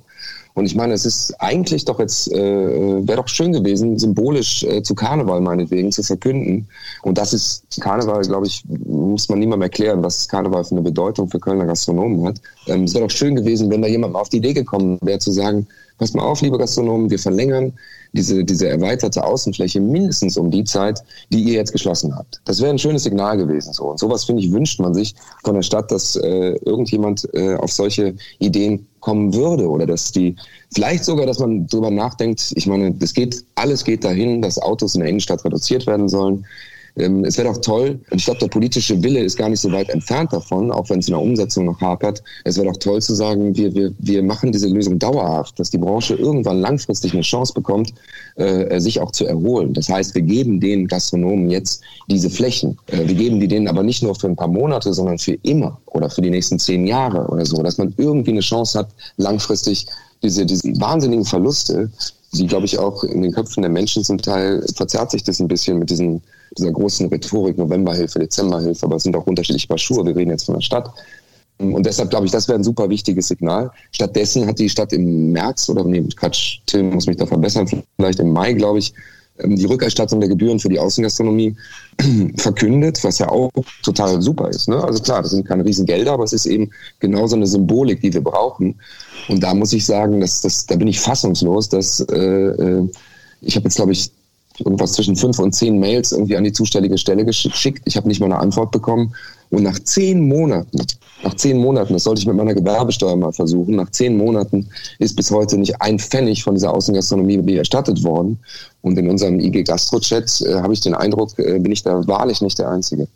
Und ich meine, es ist eigentlich doch jetzt, äh, wäre doch schön gewesen, symbolisch äh, zu Karneval meinetwegen zu verkünden. Und das ist Karneval, glaube ich, muss man niemandem erklären, was Karneval für eine Bedeutung für Kölner Gastronomen hat. Ähm, es wäre doch schön gewesen, wenn da jemand mal auf die Idee gekommen wäre, zu sagen, pass mal auf, liebe Gastronomen, wir verlängern diese, diese erweiterte Außenfläche mindestens um die Zeit, die ihr jetzt geschlossen habt. Das wäre ein schönes Signal gewesen. So. Und sowas, finde ich, wünscht man sich von der Stadt, dass äh, irgendjemand äh, auf solche Ideen kommen würde oder dass die, vielleicht sogar, dass man darüber nachdenkt, ich meine, das geht, alles geht dahin, dass Autos in der Innenstadt reduziert werden sollen. Ähm, es wäre doch toll, und ich glaube, der politische Wille ist gar nicht so weit entfernt davon, auch wenn es in der Umsetzung noch hapert. Es wäre doch toll zu sagen, wir, wir, wir machen diese Lösung dauerhaft, dass die Branche irgendwann langfristig eine Chance bekommt, äh, sich auch zu erholen. Das heißt, wir geben den Gastronomen jetzt diese Flächen. Äh, wir geben die denen aber nicht nur für ein paar Monate, sondern für immer oder für die nächsten zehn Jahre oder so, dass man irgendwie eine Chance hat, langfristig diese, diese wahnsinnigen Verluste, die, glaube ich, auch in den Köpfen der Menschen zum Teil verzerrt sich das ein bisschen mit diesen, dieser großen Rhetorik, Novemberhilfe, Dezemberhilfe, aber es sind auch unterschiedliche Paar Schuhe. Wir reden jetzt von der Stadt. Und deshalb glaube ich, das wäre ein super wichtiges Signal. Stattdessen hat die Stadt im März oder nee, Quatsch, Tim muss mich da verbessern, vielleicht im Mai, glaube ich, ähm, die Rückerstattung der Gebühren für die Außengastronomie [CLEARS THROAT] verkündet, was ja auch total super ist. Ne? Also klar, das sind keine Riesengelder, aber es ist eben genauso eine Symbolik, die wir brauchen. Und da muss ich sagen, dass, dass, da bin ich fassungslos, dass äh, äh ich habe jetzt, glaube ich, irgendwas zwischen fünf und zehn Mails irgendwie an die zuständige Stelle geschickt. Ich habe nicht mal eine Antwort bekommen. Und nach zehn Monaten, nach zehn Monaten, das sollte ich mit meiner Gewerbesteuer mal versuchen, nach zehn Monaten ist bis heute nicht ein Pfennig von dieser Außengastronomie erstattet worden. Und in unserem IG Gastro-Chat äh, habe ich den Eindruck, äh, bin ich da wahrlich nicht der Einzige.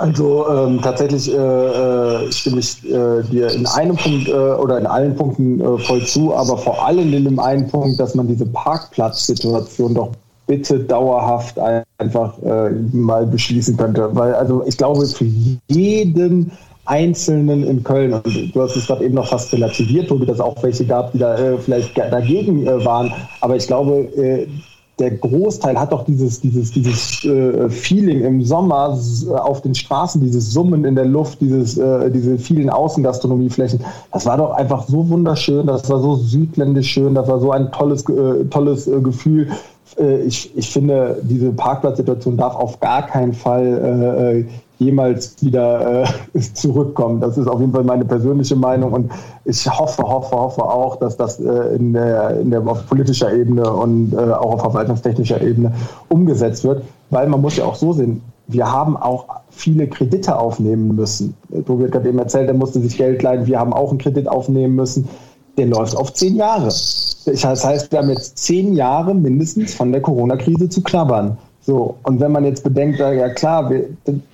Also ähm, tatsächlich äh, äh, stimme ich äh, dir in einem Punkt äh, oder in allen Punkten äh, voll zu, aber vor allem in dem einen Punkt, dass man diese Parkplatzsituation doch bitte dauerhaft einfach äh, mal beschließen könnte. Weil also ich glaube, für jeden Einzelnen in Köln, und du hast es gerade eben noch fast relativiert, wo es auch welche gab, die da äh, vielleicht dagegen äh, waren, aber ich glaube, äh, der Großteil hat doch dieses, dieses, dieses äh, Feeling im Sommer auf den Straßen, dieses Summen in der Luft, dieses, äh, diese vielen Außengastronomieflächen. Das war doch einfach so wunderschön, das war so südländisch schön, das war so ein tolles, äh, tolles äh, Gefühl. Äh, ich, ich finde, diese Parkplatzsituation darf auf gar keinen Fall äh, jemals wieder äh, [LAUGHS] zurückkommen. Das ist auf jeden Fall meine persönliche Meinung und ich hoffe, hoffe, hoffe auch, dass das äh, in der, in der auf politischer Ebene und äh, auch auf verwaltungstechnischer Ebene umgesetzt wird, weil man muss ja auch so sehen, wir haben auch viele Kredite aufnehmen müssen. Tobi hat gerade eben erzählt, er musste sich Geld leihen. Wir haben auch einen Kredit aufnehmen müssen. Der läuft auf zehn Jahre. Das heißt, wir haben jetzt zehn Jahre mindestens von der Corona-Krise zu knabbern. So, und wenn man jetzt bedenkt, ja klar, wir,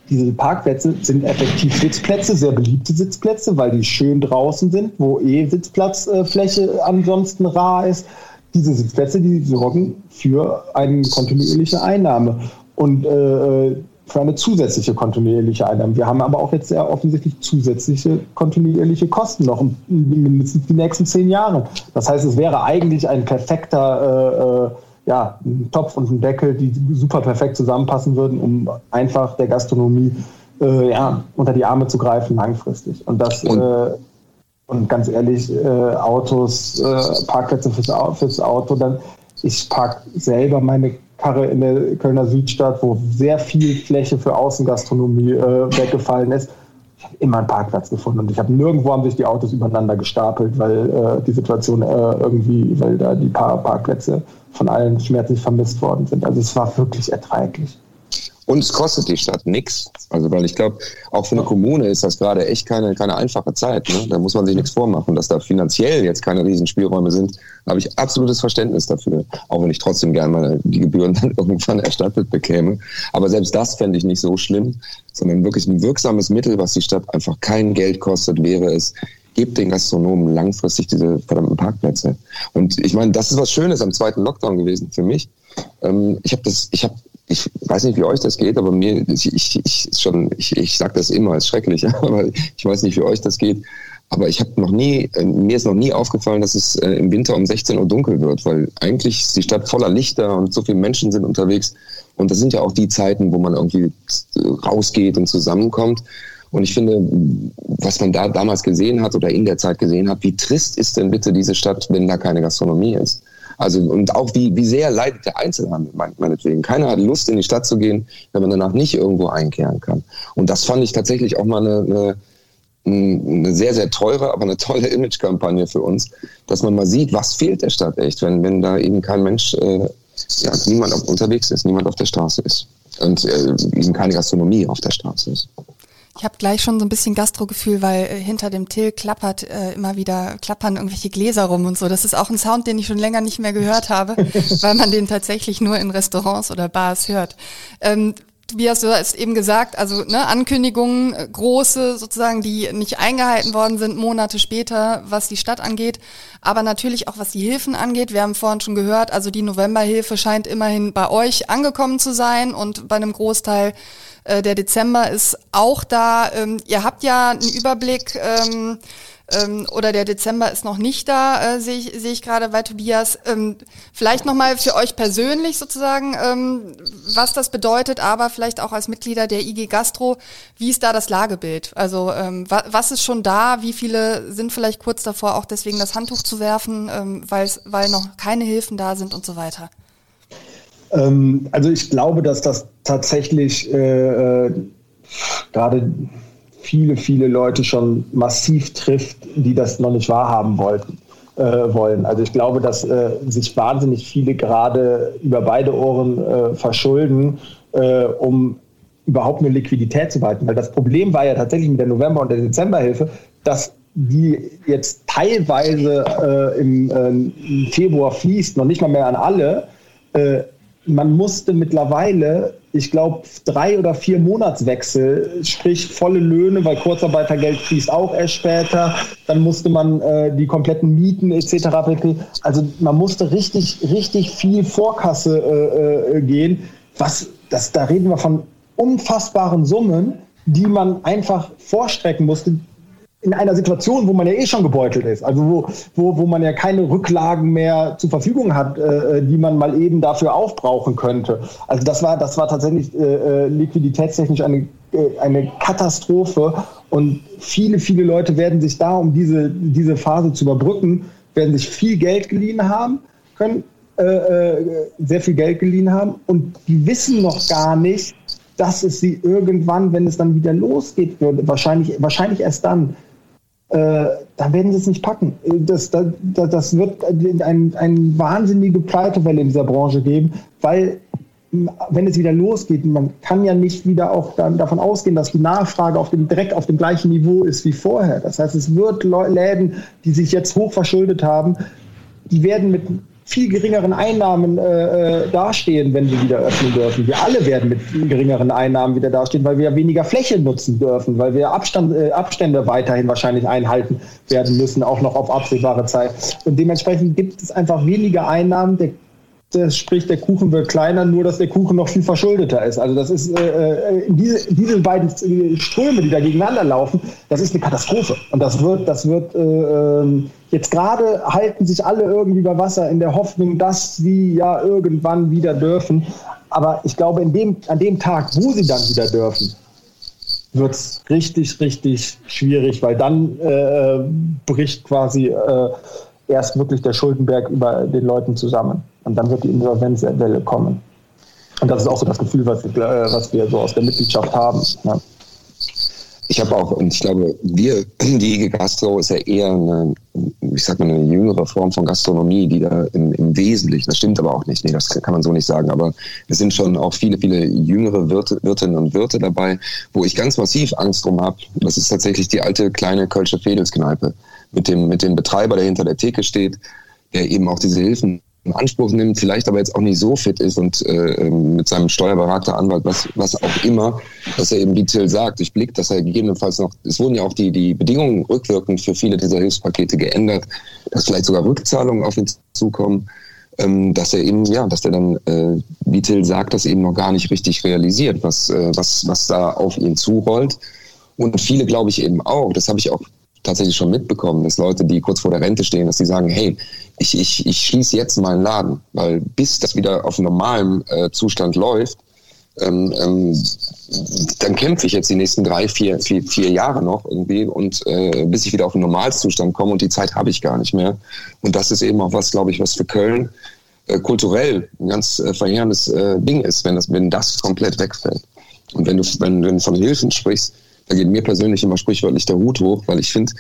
diese Parkplätze sind effektiv Sitzplätze, sehr beliebte Sitzplätze, weil die schön draußen sind, wo eh Sitzplatzfläche ansonsten rar ist. Diese Sitzplätze, die sorgen für eine kontinuierliche Einnahme und äh, für eine zusätzliche kontinuierliche Einnahme. Wir haben aber auch jetzt sehr offensichtlich zusätzliche kontinuierliche Kosten noch mindestens die nächsten zehn Jahre. Das heißt, es wäre eigentlich ein perfekter äh, äh ja, ein Topf und ein Deckel, die super perfekt zusammenpassen würden, um einfach der Gastronomie äh, ja, unter die Arme zu greifen langfristig. Und das und, äh, und ganz ehrlich, äh, Autos, äh, Parkplätze fürs, fürs Auto, dann ich park selber meine Karre in der Kölner Südstadt, wo sehr viel Fläche für Außengastronomie äh, weggefallen ist habe immer einen Parkplatz gefunden und ich habe nirgendwo haben sich die Autos übereinander gestapelt, weil äh, die Situation äh, irgendwie, weil da die paar Parkplätze von allen schmerzlich vermisst worden sind. Also es war wirklich erträglich. Und es kostet die Stadt nichts. Also, weil ich glaube, auch für eine Kommune ist das gerade echt keine, keine einfache Zeit. Ne? Da muss man sich nichts vormachen, dass da finanziell jetzt keine Riesenspielräume sind. Da habe ich absolutes Verständnis dafür. Auch wenn ich trotzdem gerne mal die Gebühren [LAUGHS] dann irgendwann erstattet bekäme. Aber selbst das fände ich nicht so schlimm, sondern wirklich ein wirksames Mittel, was die Stadt einfach kein Geld kostet, wäre es, gebt den Gastronomen langfristig diese verdammten Parkplätze. Und ich meine, das ist was Schönes am zweiten Lockdown gewesen für mich. Ähm, ich habe das, ich habe ich weiß nicht, wie euch das geht, aber mir, ich, ich, schon, ich, ich sage das immer, ist schrecklich, [LAUGHS] aber ich weiß nicht, wie euch das geht. Aber ich habe noch nie, äh, mir ist noch nie aufgefallen, dass es äh, im Winter um 16 Uhr dunkel wird, weil eigentlich ist die Stadt voller Lichter und so viele Menschen sind unterwegs. Und das sind ja auch die Zeiten, wo man irgendwie rausgeht und zusammenkommt. Und ich finde, was man da damals gesehen hat oder in der Zeit gesehen hat, wie trist ist denn bitte diese Stadt, wenn da keine Gastronomie ist? Also und auch wie, wie sehr leidet der Einzelhandel meinetwegen. Keiner hat Lust, in die Stadt zu gehen, wenn man danach nicht irgendwo einkehren kann. Und das fand ich tatsächlich auch mal eine, eine, eine sehr, sehr teure, aber eine tolle Imagekampagne für uns, dass man mal sieht, was fehlt der Stadt echt, wenn, wenn da eben kein Mensch, äh, ja, niemand unterwegs ist, niemand auf der Straße ist und äh, eben keine Gastronomie auf der Straße ist. Ich habe gleich schon so ein bisschen Gastro-Gefühl, weil äh, hinter dem Till klappert äh, immer wieder, klappern irgendwelche Gläser rum und so. Das ist auch ein Sound, den ich schon länger nicht mehr gehört habe, [LAUGHS] weil man den tatsächlich nur in Restaurants oder Bars hört. Ähm, wie hast du es eben gesagt, also ne, Ankündigungen, äh, große sozusagen, die nicht eingehalten worden sind, Monate später, was die Stadt angeht, aber natürlich auch was die Hilfen angeht. Wir haben vorhin schon gehört, also die Novemberhilfe scheint immerhin bei euch angekommen zu sein und bei einem Großteil äh, der Dezember ist auch da. Ähm, ihr habt ja einen Überblick. Ähm, ähm, oder der Dezember ist noch nicht da, äh, sehe ich, seh ich gerade bei Tobias. Ähm, vielleicht nochmal für euch persönlich sozusagen, ähm, was das bedeutet, aber vielleicht auch als Mitglieder der IG Gastro, wie ist da das Lagebild? Also ähm, wa was ist schon da? Wie viele sind vielleicht kurz davor, auch deswegen das Handtuch zu werfen, ähm, weil noch keine Hilfen da sind und so weiter? Ähm, also ich glaube, dass das tatsächlich äh, äh, gerade viele, viele Leute schon massiv trifft, die das noch nicht wahrhaben wollten. Äh, wollen. Also ich glaube, dass äh, sich wahnsinnig viele gerade über beide Ohren äh, verschulden, äh, um überhaupt eine Liquidität zu behalten. Weil das Problem war ja tatsächlich mit der November- und der Dezemberhilfe, dass die jetzt teilweise im, im, Februar fließt, noch nicht mal mehr an alle, man musste mittlerweile, ich glaube, drei oder vier Monatswechsel, sprich volle Löhne, weil Kurzarbeitergeld fließt auch erst später. Dann musste man äh, die kompletten Mieten etc. Also man musste richtig, richtig viel Vorkasse äh, äh, gehen. Was, das, da reden wir von unfassbaren Summen, die man einfach vorstrecken musste, in einer Situation, wo man ja eh schon gebeutelt ist, also wo, wo, wo man ja keine Rücklagen mehr zur Verfügung hat, äh, die man mal eben dafür aufbrauchen könnte. Also das war, das war tatsächlich äh, äh liquiditätstechnisch eine, äh, eine Katastrophe. Und viele, viele Leute werden sich da, um diese, diese Phase zu überbrücken, werden sich viel Geld geliehen haben können, äh, äh sehr viel Geld geliehen haben. Und die wissen noch gar nicht, dass es sie irgendwann, wenn es dann wieder losgeht, wahrscheinlich, wahrscheinlich erst dann, äh, dann werden sie es nicht packen. Das, das, das wird eine ein wahnsinnige Pleitewelle in dieser Branche geben, weil wenn es wieder losgeht, man kann ja nicht wieder auch dann davon ausgehen, dass die Nachfrage auf dem, direkt auf dem gleichen Niveau ist wie vorher. Das heißt, es wird Läden, die sich jetzt hoch verschuldet haben, die werden mit viel geringeren Einnahmen äh, äh, dastehen, wenn wir wieder öffnen dürfen. Wir alle werden mit geringeren Einnahmen wieder dastehen, weil wir weniger Fläche nutzen dürfen, weil wir Abstand, äh, Abstände weiterhin wahrscheinlich einhalten werden müssen, auch noch auf absehbare Zeit. Und dementsprechend gibt es einfach weniger Einnahmen. Der das sprich, der Kuchen wird kleiner, nur dass der Kuchen noch viel verschuldeter ist. Also das ist äh, äh diese, diese beiden Ströme, die da gegeneinander laufen, das ist eine Katastrophe. Und das wird, das wird äh, ähm, jetzt gerade halten sich alle irgendwie bei Wasser in der Hoffnung, dass sie ja irgendwann wieder dürfen. Aber ich glaube, in dem, an dem Tag, wo sie dann wieder dürfen, wird es richtig, richtig schwierig, weil dann äh, bricht quasi äh, erst wirklich der Schuldenberg über den Leuten zusammen. Und dann wird die Insolvenzwelle kommen. Und das ist auch so das Gefühl, was, äh, was wir so aus der Mitgliedschaft haben. Ja. Ich habe auch, und ich glaube, wir, [CLEARS THROAT] die IG Gastro ist ja eher eine, ich sag mal, eine jüngere Form von Gastronomie, die da im, im Wesentlichen, das stimmt aber auch nicht, nee, das kann man so nicht sagen, aber es sind schon auch viele, viele jüngere Wirte, Wirtinnen und Wirte dabei, wo ich ganz massiv Angst drum habe. Das ist tatsächlich die alte kleine Kölsche Fedelskneipe mit dem, mit dem Betreiber, der hinter der Theke steht, der eben auch diese Hilfen in Anspruch nimmt, vielleicht aber jetzt auch nicht so fit ist und äh, ähm, mit seinem Steuerberater, Anwalt, was, was auch immer, dass er eben wie Till sagt, durchblickt, dass er gegebenenfalls noch, es wurden ja auch die, die Bedingungen rückwirkend für viele dieser Hilfspakete geändert, dass vielleicht sogar Rückzahlungen auf ihn zukommen, ähm, dass er eben, ja, dass er dann, äh, wie Till sagt, das eben noch gar nicht richtig realisiert, was, äh, was, was da auf ihn zurollt. Und viele glaube ich eben auch, das habe ich auch tatsächlich schon mitbekommen, dass Leute, die kurz vor der Rente stehen, dass sie sagen, hey, ich, ich, ich schließe jetzt meinen Laden, weil bis das wieder auf normalem äh, Zustand läuft, ähm, ähm, dann kämpfe ich jetzt die nächsten drei, vier, vier, vier Jahre noch irgendwie und äh, bis ich wieder auf den Normalzustand komme und die Zeit habe ich gar nicht mehr. Und das ist eben auch was, glaube ich, was für Köln äh, kulturell ein ganz äh, verheerendes äh, Ding ist, wenn das, wenn das komplett wegfällt. Und wenn du, wenn, wenn du von Hilfen sprichst, da geht mir persönlich immer sprichwörtlich der Hut hoch, weil ich finde,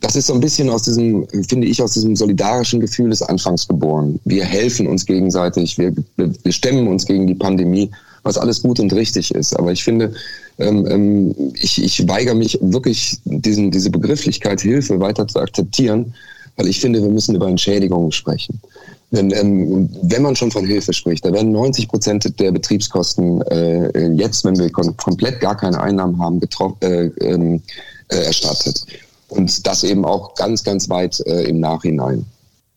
das ist so ein bisschen aus diesem, finde ich, aus diesem solidarischen Gefühl des Anfangs geboren. Wir helfen uns gegenseitig, wir, wir stemmen uns gegen die Pandemie, was alles gut und richtig ist. Aber ich finde, ähm, ähm, ich, ich weigere mich wirklich, diesen, diese Begrifflichkeit Hilfe weiter zu akzeptieren, weil ich finde, wir müssen über Entschädigungen sprechen. Denn, ähm, wenn man schon von Hilfe spricht, da werden 90 Prozent der Betriebskosten äh, jetzt, wenn wir komplett gar keine Einnahmen haben, äh, äh, erstattet. Und das eben auch ganz, ganz weit äh, im Nachhinein.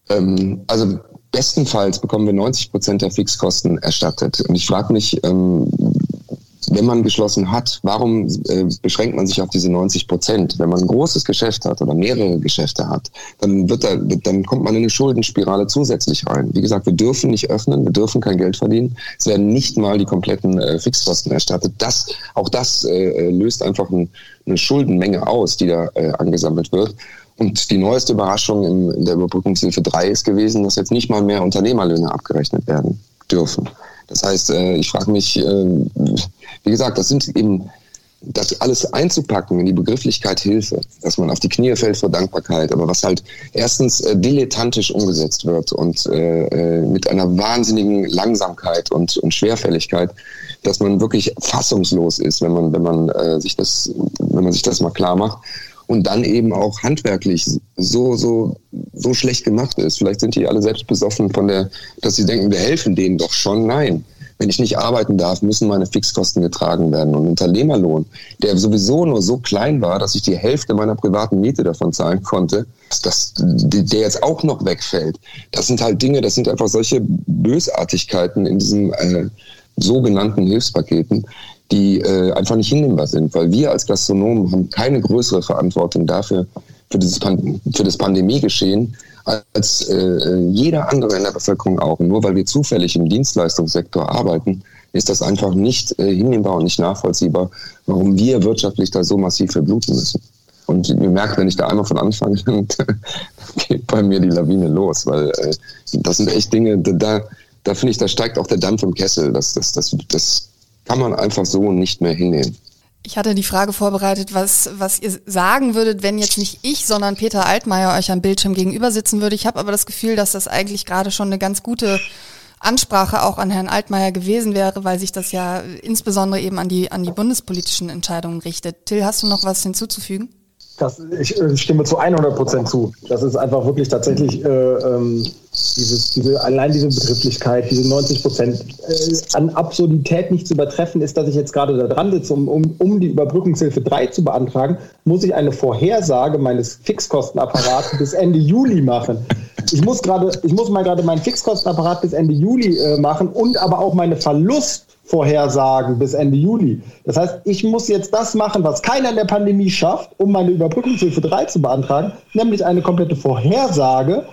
Ähm, also bestenfalls bekommen wir 90 Prozent der Fixkosten erstattet. Und ich frage mich, ähm, wenn man geschlossen hat, warum äh, beschränkt man sich auf diese 90 Prozent? Wenn man ein großes Geschäft hat oder mehrere Geschäfte hat, dann wird da, dann kommt man in eine Schuldenspirale zusätzlich rein. Wie gesagt, wir dürfen nicht öffnen, wir dürfen kein Geld verdienen. Es werden nicht mal die kompletten äh, Fixkosten erstattet. Das, auch das äh, löst einfach ein, eine Schuldenmenge aus, die da äh, angesammelt wird. Und die neueste Überraschung in, in der Überbrückungshilfe 3 ist gewesen, dass jetzt nicht mal mehr Unternehmerlöhne abgerechnet werden dürfen. Das heißt, äh, ich frage mich, äh, wie gesagt, das sind eben das alles einzupacken in die Begrifflichkeit Hilfe, dass man auf die Knie fällt vor Dankbarkeit, aber was halt erstens äh, dilettantisch umgesetzt wird und äh, äh, mit einer wahnsinnigen Langsamkeit und, und Schwerfälligkeit, dass man wirklich fassungslos ist, wenn man wenn man äh, sich das wenn man sich das mal klar macht und dann eben auch handwerklich so, so, so schlecht gemacht ist. Vielleicht sind die alle selbst besoffen von der, dass sie denken, wir helfen denen doch schon. Nein. Wenn ich nicht arbeiten darf, müssen meine Fixkosten getragen werden. Und Unternehmerlohn, der sowieso nur so klein war, dass ich die Hälfte meiner privaten Miete davon zahlen konnte, dass der jetzt auch noch wegfällt. Das sind halt Dinge, das sind einfach solche Bösartigkeiten in diesen äh, sogenannten Hilfspaketen, die äh, einfach nicht hinnehmbar sind, weil wir als Gastronomen haben keine größere Verantwortung dafür, für, dieses Pan für das Pandemiegeschehen, als äh, jeder andere in der Bevölkerung auch. Und nur weil wir zufällig im Dienstleistungssektor arbeiten, ist das einfach nicht äh, hinnehmbar und nicht nachvollziehbar, warum wir wirtschaftlich da so massiv verbluten müssen. Und ihr merkt, wenn ich da einmal von anfange, [LAUGHS] dann geht bei mir die Lawine los, weil äh, das sind echt Dinge, da, da finde ich, da steigt auch der Dampf im Kessel. Das, das, das, das kann man einfach so nicht mehr hinnehmen. Ich hatte die Frage vorbereitet, was, was ihr sagen würdet, wenn jetzt nicht ich, sondern Peter Altmaier euch am Bildschirm gegenüber sitzen würde. Ich habe aber das Gefühl, dass das eigentlich gerade schon eine ganz gute Ansprache auch an Herrn Altmaier gewesen wäre, weil sich das ja insbesondere eben an die, an die bundespolitischen Entscheidungen richtet. Till, hast du noch was hinzuzufügen? Das, ich äh, stimme zu 100 Prozent zu. Das ist einfach wirklich tatsächlich äh, ähm, dieses, diese, allein diese Begrifflichkeit, diese 90 Prozent äh, an Absurdität nicht zu übertreffen ist, dass ich jetzt gerade da dran sitze, um, um, um die Überbrückungshilfe 3 zu beantragen, muss ich eine Vorhersage meines Fixkostenapparats bis Ende Juli machen. Ich muss gerade, ich muss mal gerade meinen Fixkostenapparat bis Ende Juli äh, machen und aber auch meine Verlust Vorhersagen bis Ende Juli. Das heißt, ich muss jetzt das machen, was keiner in der Pandemie schafft, um meine Überbrückungshilfe 3 zu beantragen, nämlich eine komplette Vorhersage,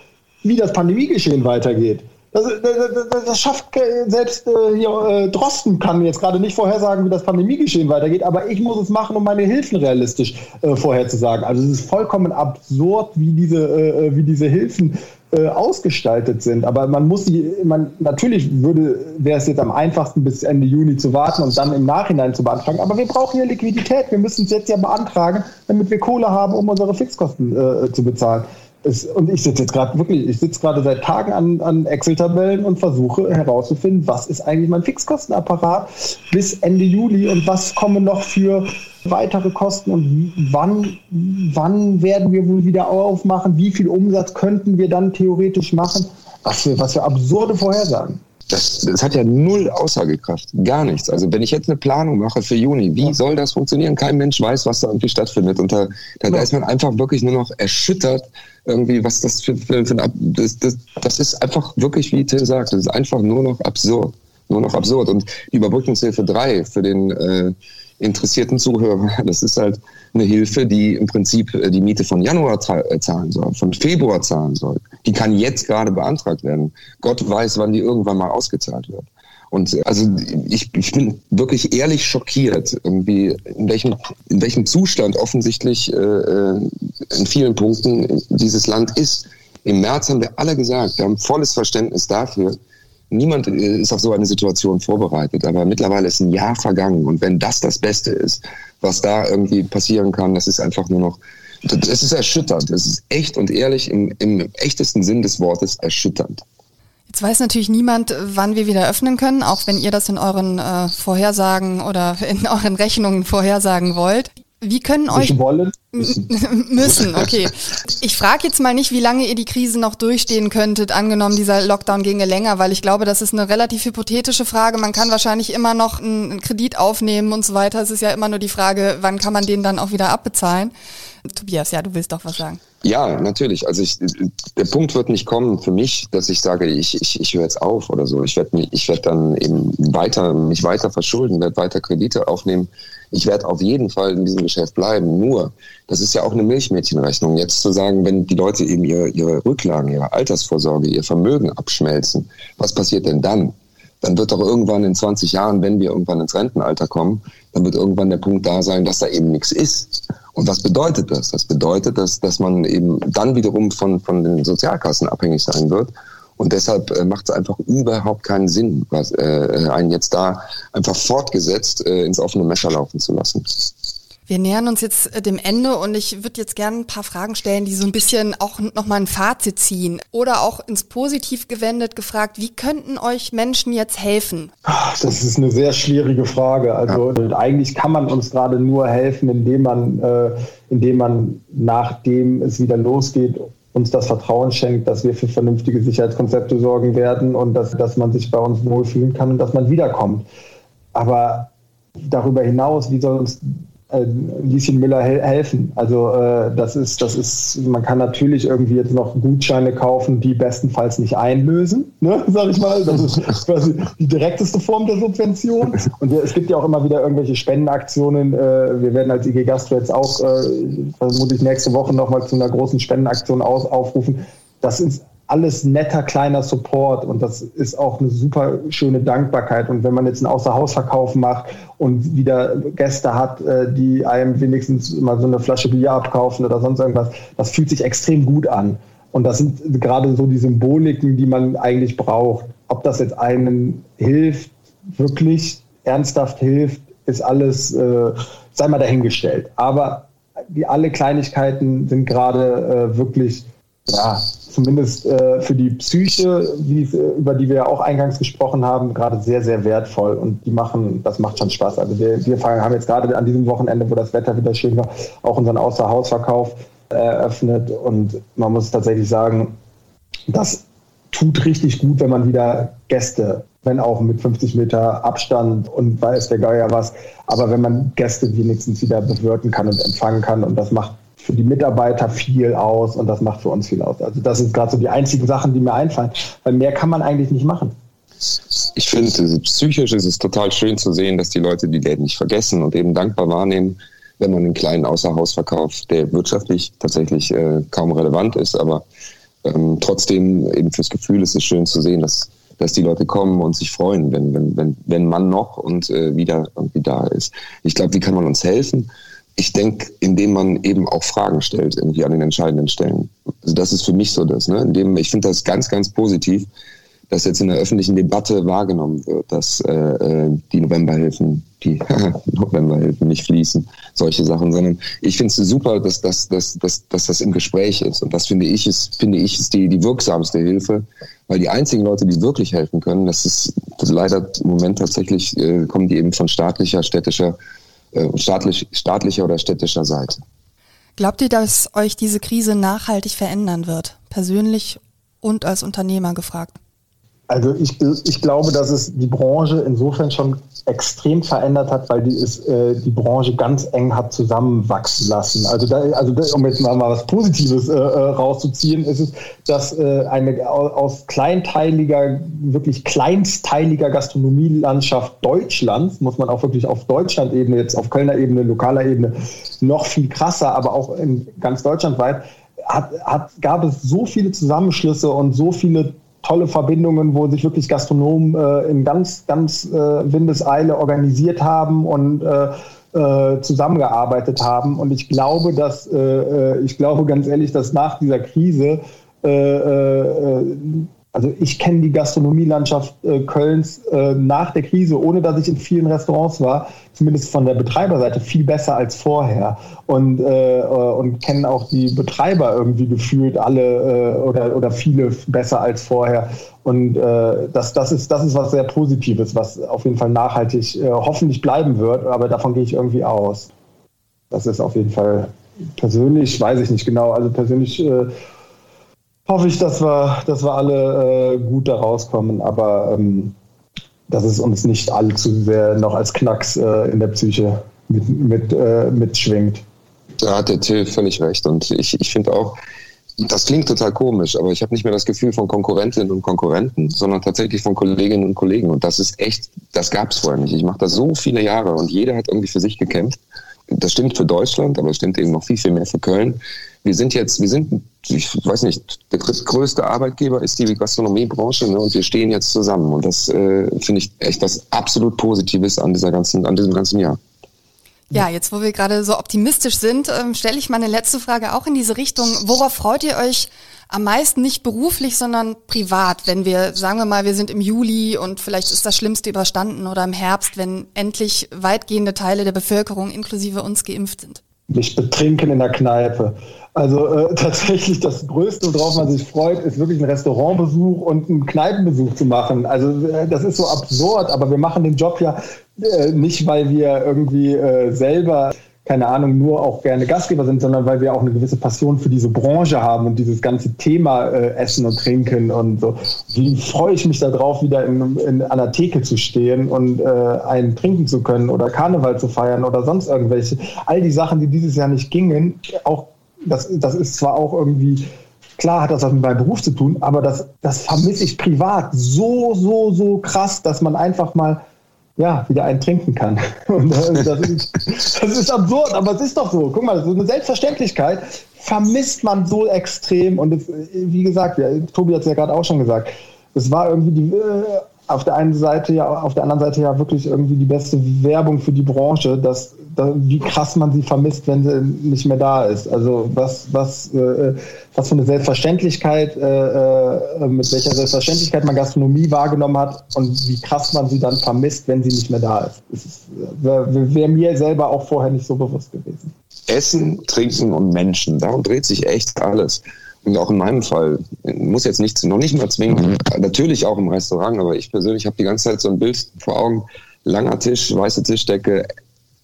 wie das Pandemiegeschehen weitergeht. Das, das, das, schafft selbst äh, hier, äh, Drosten kann jetzt gerade nicht vorhersagen, wie das Pandemiegeschehen weitergeht, aber ich muss es machen, um meine Hilfen realistisch äh, vorherzusagen. Also es ist vollkommen absurd, wie diese, äh, äh, wie diese Hilfen äh, ausgestaltet sind. Aber man muss sie, man, natürlich würde, wäre es jetzt am einfachsten, bis Ende Juni zu warten und dann im Nachhinein zu beantragen. Aber wir brauchen ja Liquidität. Wir müssen es jetzt ja beantragen, damit wir Kohle haben, um unsere Fixkosten äh, zu bezahlen. Es, und ich sitze jetzt gerade wirklich, ich sitze gerade seit Tagen an, an Excel-Tabellen und versuche herauszufinden, was ist eigentlich mein Fixkostenapparat bis Ende Juli und was kommen noch für weitere Kosten und wann, wann werden wir wohl wieder aufmachen, wie viel Umsatz könnten wir dann theoretisch machen, was für, was für absurde Vorhersagen. Das, das hat ja null Aussagekraft, gar nichts. Also wenn ich jetzt eine Planung mache für Juni, wie soll das funktionieren? Kein Mensch weiß, was da irgendwie stattfindet. Und da, da, da ist man einfach wirklich nur noch erschüttert, irgendwie, was das für, für, für ein, das, das, das ist einfach wirklich, wie Till sagt, das ist einfach nur noch absurd. Nur noch absurd. Und die Überbrückungshilfe 3 für den äh, interessierten Zuhörer, das ist halt eine Hilfe, die im Prinzip äh, die Miete von Januar äh, zahlen soll, von Februar zahlen soll. Die kann jetzt gerade beantragt werden. Gott weiß, wann die irgendwann mal ausgezahlt wird. Und äh, also ich, ich bin wirklich ehrlich schockiert, irgendwie in welchem, in welchem Zustand offensichtlich äh, in vielen Punkten dieses Land ist. Im März haben wir alle gesagt, wir haben volles Verständnis dafür, Niemand äh, ist auf so eine Situation vorbereitet, aber mittlerweile ist ein Jahr vergangen und wenn das das Beste ist, was da irgendwie passieren kann, das ist einfach nur noch, es ist erschütternd. Es ist echt und ehrlich im, im echtesten Sinn des Wortes erschütternd. Jetzt weiß natürlich niemand, wann wir wieder öffnen können, auch wenn ihr das in euren äh, Vorhersagen oder [LAUGHS] in euren Rechnungen vorhersagen wollt. Wie können euch wollen? [LAUGHS] müssen, okay. Ich frage jetzt mal nicht, wie lange ihr die Krise noch durchstehen könntet, angenommen dieser Lockdown ginge länger, weil ich glaube, das ist eine relativ hypothetische Frage. Man kann wahrscheinlich immer noch einen Kredit aufnehmen und so weiter. Es ist ja immer nur die Frage, wann kann man den dann auch wieder abbezahlen. Tobias, ja, du willst doch was sagen. Ja, natürlich. Also ich, der Punkt wird nicht kommen für mich, dass ich sage, ich, ich, ich höre jetzt auf oder so. Ich werde ich werd dann eben weiter, mich weiter verschulden, werde weiter Kredite aufnehmen. Ich werde auf jeden Fall in diesem Geschäft bleiben. Nur, das ist ja auch eine Milchmädchenrechnung. Jetzt zu sagen, wenn die Leute eben ihre, ihre Rücklagen, ihre Altersvorsorge, ihr Vermögen abschmelzen, was passiert denn dann? Dann wird doch irgendwann in 20 Jahren, wenn wir irgendwann ins Rentenalter kommen, dann wird irgendwann der Punkt da sein, dass da eben nichts ist. Und was bedeutet das? Das bedeutet, dass, dass man eben dann wiederum von, von den Sozialkassen abhängig sein wird. Und deshalb äh, macht es einfach überhaupt keinen Sinn, was, äh, einen jetzt da einfach fortgesetzt äh, ins offene Messer laufen zu lassen. Wir nähern uns jetzt äh, dem Ende und ich würde jetzt gerne ein paar Fragen stellen, die so ein bisschen auch nochmal ein Fazit ziehen oder auch ins Positiv gewendet gefragt, wie könnten euch Menschen jetzt helfen? Das ist eine sehr schwierige Frage. Also ja. eigentlich kann man uns gerade nur helfen, indem man, äh, indem man nachdem es wieder losgeht, uns das Vertrauen schenkt, dass wir für vernünftige Sicherheitskonzepte sorgen werden und dass, dass man sich bei uns wohlfühlen kann und dass man wiederkommt. Aber darüber hinaus, wie soll uns äh, Lieschen Müller he helfen. Also äh, das ist, das ist, man kann natürlich irgendwie jetzt noch Gutscheine kaufen, die bestenfalls nicht einlösen, ne, [LAUGHS] sag ich mal. Das ist quasi die direkteste Form der Subvention. Und es gibt ja auch immer wieder irgendwelche Spendenaktionen. Äh, wir werden als IG Gastro jetzt auch äh, vermutlich nächste Woche nochmal zu einer großen Spendenaktion aus, aufrufen. Das ist alles netter kleiner Support und das ist auch eine super schöne Dankbarkeit. Und wenn man jetzt einen Außerhausverkauf macht und wieder Gäste hat, äh, die einem wenigstens mal so eine Flasche Bier abkaufen oder sonst irgendwas, das fühlt sich extrem gut an. Und das sind gerade so die Symboliken, die man eigentlich braucht. Ob das jetzt einem hilft, wirklich ernsthaft hilft, ist alles, äh, sei mal dahingestellt. Aber die alle Kleinigkeiten sind gerade äh, wirklich ja, zumindest äh, für die Psyche, über die wir auch eingangs gesprochen haben, gerade sehr, sehr wertvoll. Und die machen, das macht schon Spaß. Also wir, wir haben jetzt gerade an diesem Wochenende, wo das Wetter wieder schön war, auch unseren Außerhausverkauf eröffnet. Und man muss tatsächlich sagen, das tut richtig gut, wenn man wieder Gäste, wenn auch mit 50 Meter Abstand und weiß der Geier was, aber wenn man Gäste wenigstens wieder bewirten kann und empfangen kann und das macht für die Mitarbeiter viel aus und das macht für uns viel aus. Also das sind gerade so die einzigen Sachen, die mir einfallen, weil mehr kann man eigentlich nicht machen. Ich finde, psychisch ist es total schön zu sehen, dass die Leute die Läden nicht vergessen und eben dankbar wahrnehmen, wenn man einen kleinen Außerhausverkauf, der wirtschaftlich tatsächlich äh, kaum relevant ist, aber ähm, trotzdem eben fürs Gefühl ist es schön zu sehen, dass, dass die Leute kommen und sich freuen, wenn, wenn, wenn, wenn man noch und äh, wieder irgendwie da ist. Ich glaube, wie kann man uns helfen? Ich denke, indem man eben auch Fragen stellt, irgendwie an den entscheidenden Stellen. Also das ist für mich so das, ne? Indem, ich finde das ganz, ganz positiv, dass jetzt in der öffentlichen Debatte wahrgenommen wird, dass äh, äh die Novemberhilfen, die [LAUGHS] Novemberhilfen nicht fließen, solche Sachen, sondern ich finde es super, dass, dass, dass, dass, dass das im Gespräch ist. Und das finde ich ist, finde ich, ist die, die wirksamste Hilfe, weil die einzigen Leute, die wirklich helfen können, das ist das leider im Moment tatsächlich, äh, kommen die eben von staatlicher, städtischer, staatlich, staatlicher oder städtischer Seite. Glaubt ihr, dass euch diese Krise nachhaltig verändern wird? Persönlich und als Unternehmer gefragt? Also ich, ich glaube, dass es die Branche insofern schon extrem verändert hat, weil die, ist, äh, die Branche ganz eng hat zusammenwachsen lassen. Also, da, also um jetzt mal, mal was Positives äh, äh rauszuziehen, ist es, dass äh, eine aus kleinteiliger, wirklich kleinsteiliger Gastronomielandschaft Deutschlands, muss man auch wirklich auf Deutschland-Ebene, jetzt auf Kölner Ebene, lokaler Ebene, noch viel krasser, aber auch in ganz deutschlandweit, hat, hat, gab es so viele Zusammenschlüsse und so viele tolle Verbindungen, wo sich wirklich Gastronomen äh, in ganz, ganz äh, Windeseile organisiert haben und äh, äh zusammengearbeitet haben. Und ich glaube, dass, äh, äh, ich glaube ganz ehrlich, dass nach dieser Krise also ich kenne die Gastronomielandschaft äh, Kölns äh, nach der Krise, ohne dass ich in vielen Restaurants war, zumindest von der Betreiberseite viel besser als vorher und, äh, und kenne auch die Betreiber irgendwie gefühlt alle äh, oder, oder viele besser als vorher. Und äh, das, das, ist, das ist was sehr Positives, was auf jeden Fall nachhaltig äh, hoffentlich bleiben wird, aber davon gehe ich irgendwie aus. Das ist auf jeden Fall persönlich, weiß ich nicht genau, also persönlich hoffe ich, dass wir, dass wir alle äh, gut da rauskommen, aber ähm, dass es uns nicht allzu sehr noch als Knacks äh, in der Psyche mit, mit, äh, mitschwingt. Da hat der Till völlig recht. Und ich, ich finde auch, das klingt total komisch, aber ich habe nicht mehr das Gefühl von Konkurrentinnen und Konkurrenten, sondern tatsächlich von Kolleginnen und Kollegen. Und das ist echt, das gab es vorher nicht. Ich mache das so viele Jahre und jeder hat irgendwie für sich gekämpft. Das stimmt für Deutschland, aber es stimmt eben noch viel, viel mehr für Köln wir sind jetzt, wir sind, ich weiß nicht, der drittgrößte Arbeitgeber ist die Gastronomiebranche ne, und wir stehen jetzt zusammen. Und das äh, finde ich echt was absolut Positives an dieser ganzen, an diesem ganzen Jahr. Ja, jetzt wo wir gerade so optimistisch sind, ähm, stelle ich meine letzte Frage auch in diese Richtung. Worauf freut ihr euch am meisten nicht beruflich, sondern privat, wenn wir, sagen wir mal, wir sind im Juli und vielleicht ist das Schlimmste überstanden oder im Herbst, wenn endlich weitgehende Teile der Bevölkerung inklusive uns geimpft sind? Mich betrinken in der Kneipe. Also äh, [LAUGHS] tatsächlich das Größte, worauf man sich freut, ist wirklich ein Restaurantbesuch und einen Kneipenbesuch zu machen. Also äh, das ist so absurd, aber wir machen den Job ja äh, nicht, weil wir irgendwie äh, selber keine Ahnung, nur auch gerne Gastgeber sind, sondern weil wir auch eine gewisse Passion für diese Branche haben und dieses ganze Thema äh, Essen und Trinken und so. Wie freue ich mich darauf, wieder in, in einer Theke zu stehen und äh, einen trinken zu können oder Karneval zu feiern oder sonst irgendwelche. All die Sachen, die dieses Jahr nicht gingen, auch das, das ist zwar auch irgendwie, klar hat das was mit meinem Beruf zu tun, aber das, das vermisse ich privat so, so, so krass, dass man einfach mal ja, wieder einen trinken kann. [LAUGHS] Und das ist, das ist absurd, aber es ist doch so. Guck mal, so eine Selbstverständlichkeit vermisst man so extrem. Und es, wie gesagt, ja, Tobi hat es ja gerade auch schon gesagt, es war irgendwie die, äh, auf der einen Seite ja, auf der anderen Seite ja wirklich irgendwie die beste Werbung für die Branche, dass, dass wie krass man sie vermisst, wenn sie nicht mehr da ist. Also was, was, äh, was für eine Selbstverständlichkeit, äh, äh, mit welcher Selbstverständlichkeit man Gastronomie wahrgenommen hat und wie krass man sie dann vermisst, wenn sie nicht mehr da ist. ist Wäre wär mir selber auch vorher nicht so bewusst gewesen. Essen, Trinken und Menschen, darum dreht sich echt alles. Und auch in meinem Fall, muss jetzt nichts, noch nicht mal zwingen, natürlich auch im Restaurant, aber ich persönlich habe die ganze Zeit so ein Bild vor Augen, langer Tisch, weiße Tischdecke,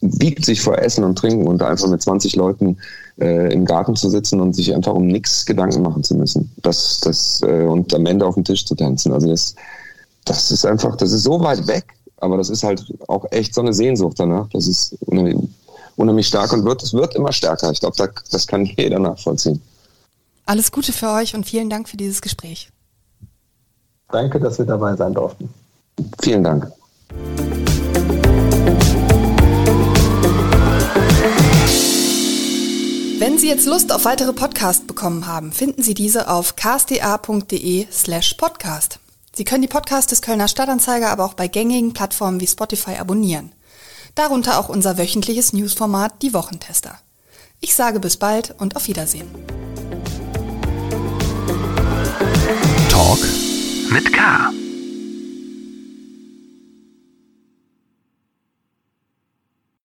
wiegt sich vor Essen und Trinken und da einfach mit 20 Leuten äh, im Garten zu sitzen und sich einfach um nichts Gedanken machen zu müssen. Das, das, äh, und am Ende auf dem Tisch zu tanzen. Also das, das ist einfach, das ist so weit weg, aber das ist halt auch echt so eine Sehnsucht danach. Das ist unheimlich, unheimlich stark und wird, es wird immer stärker. Ich glaube, da, das kann jeder nachvollziehen. Alles Gute für euch und vielen Dank für dieses Gespräch. Danke, dass wir dabei sein durften. Vielen Dank. Wenn Sie jetzt Lust auf weitere Podcasts bekommen haben, finden Sie diese auf ksta.de slash podcast. Sie können die Podcasts des Kölner Stadtanzeiger aber auch bei gängigen Plattformen wie Spotify abonnieren. Darunter auch unser wöchentliches Newsformat Die Wochentester. Ich sage bis bald und auf Wiedersehen. Talk mit K.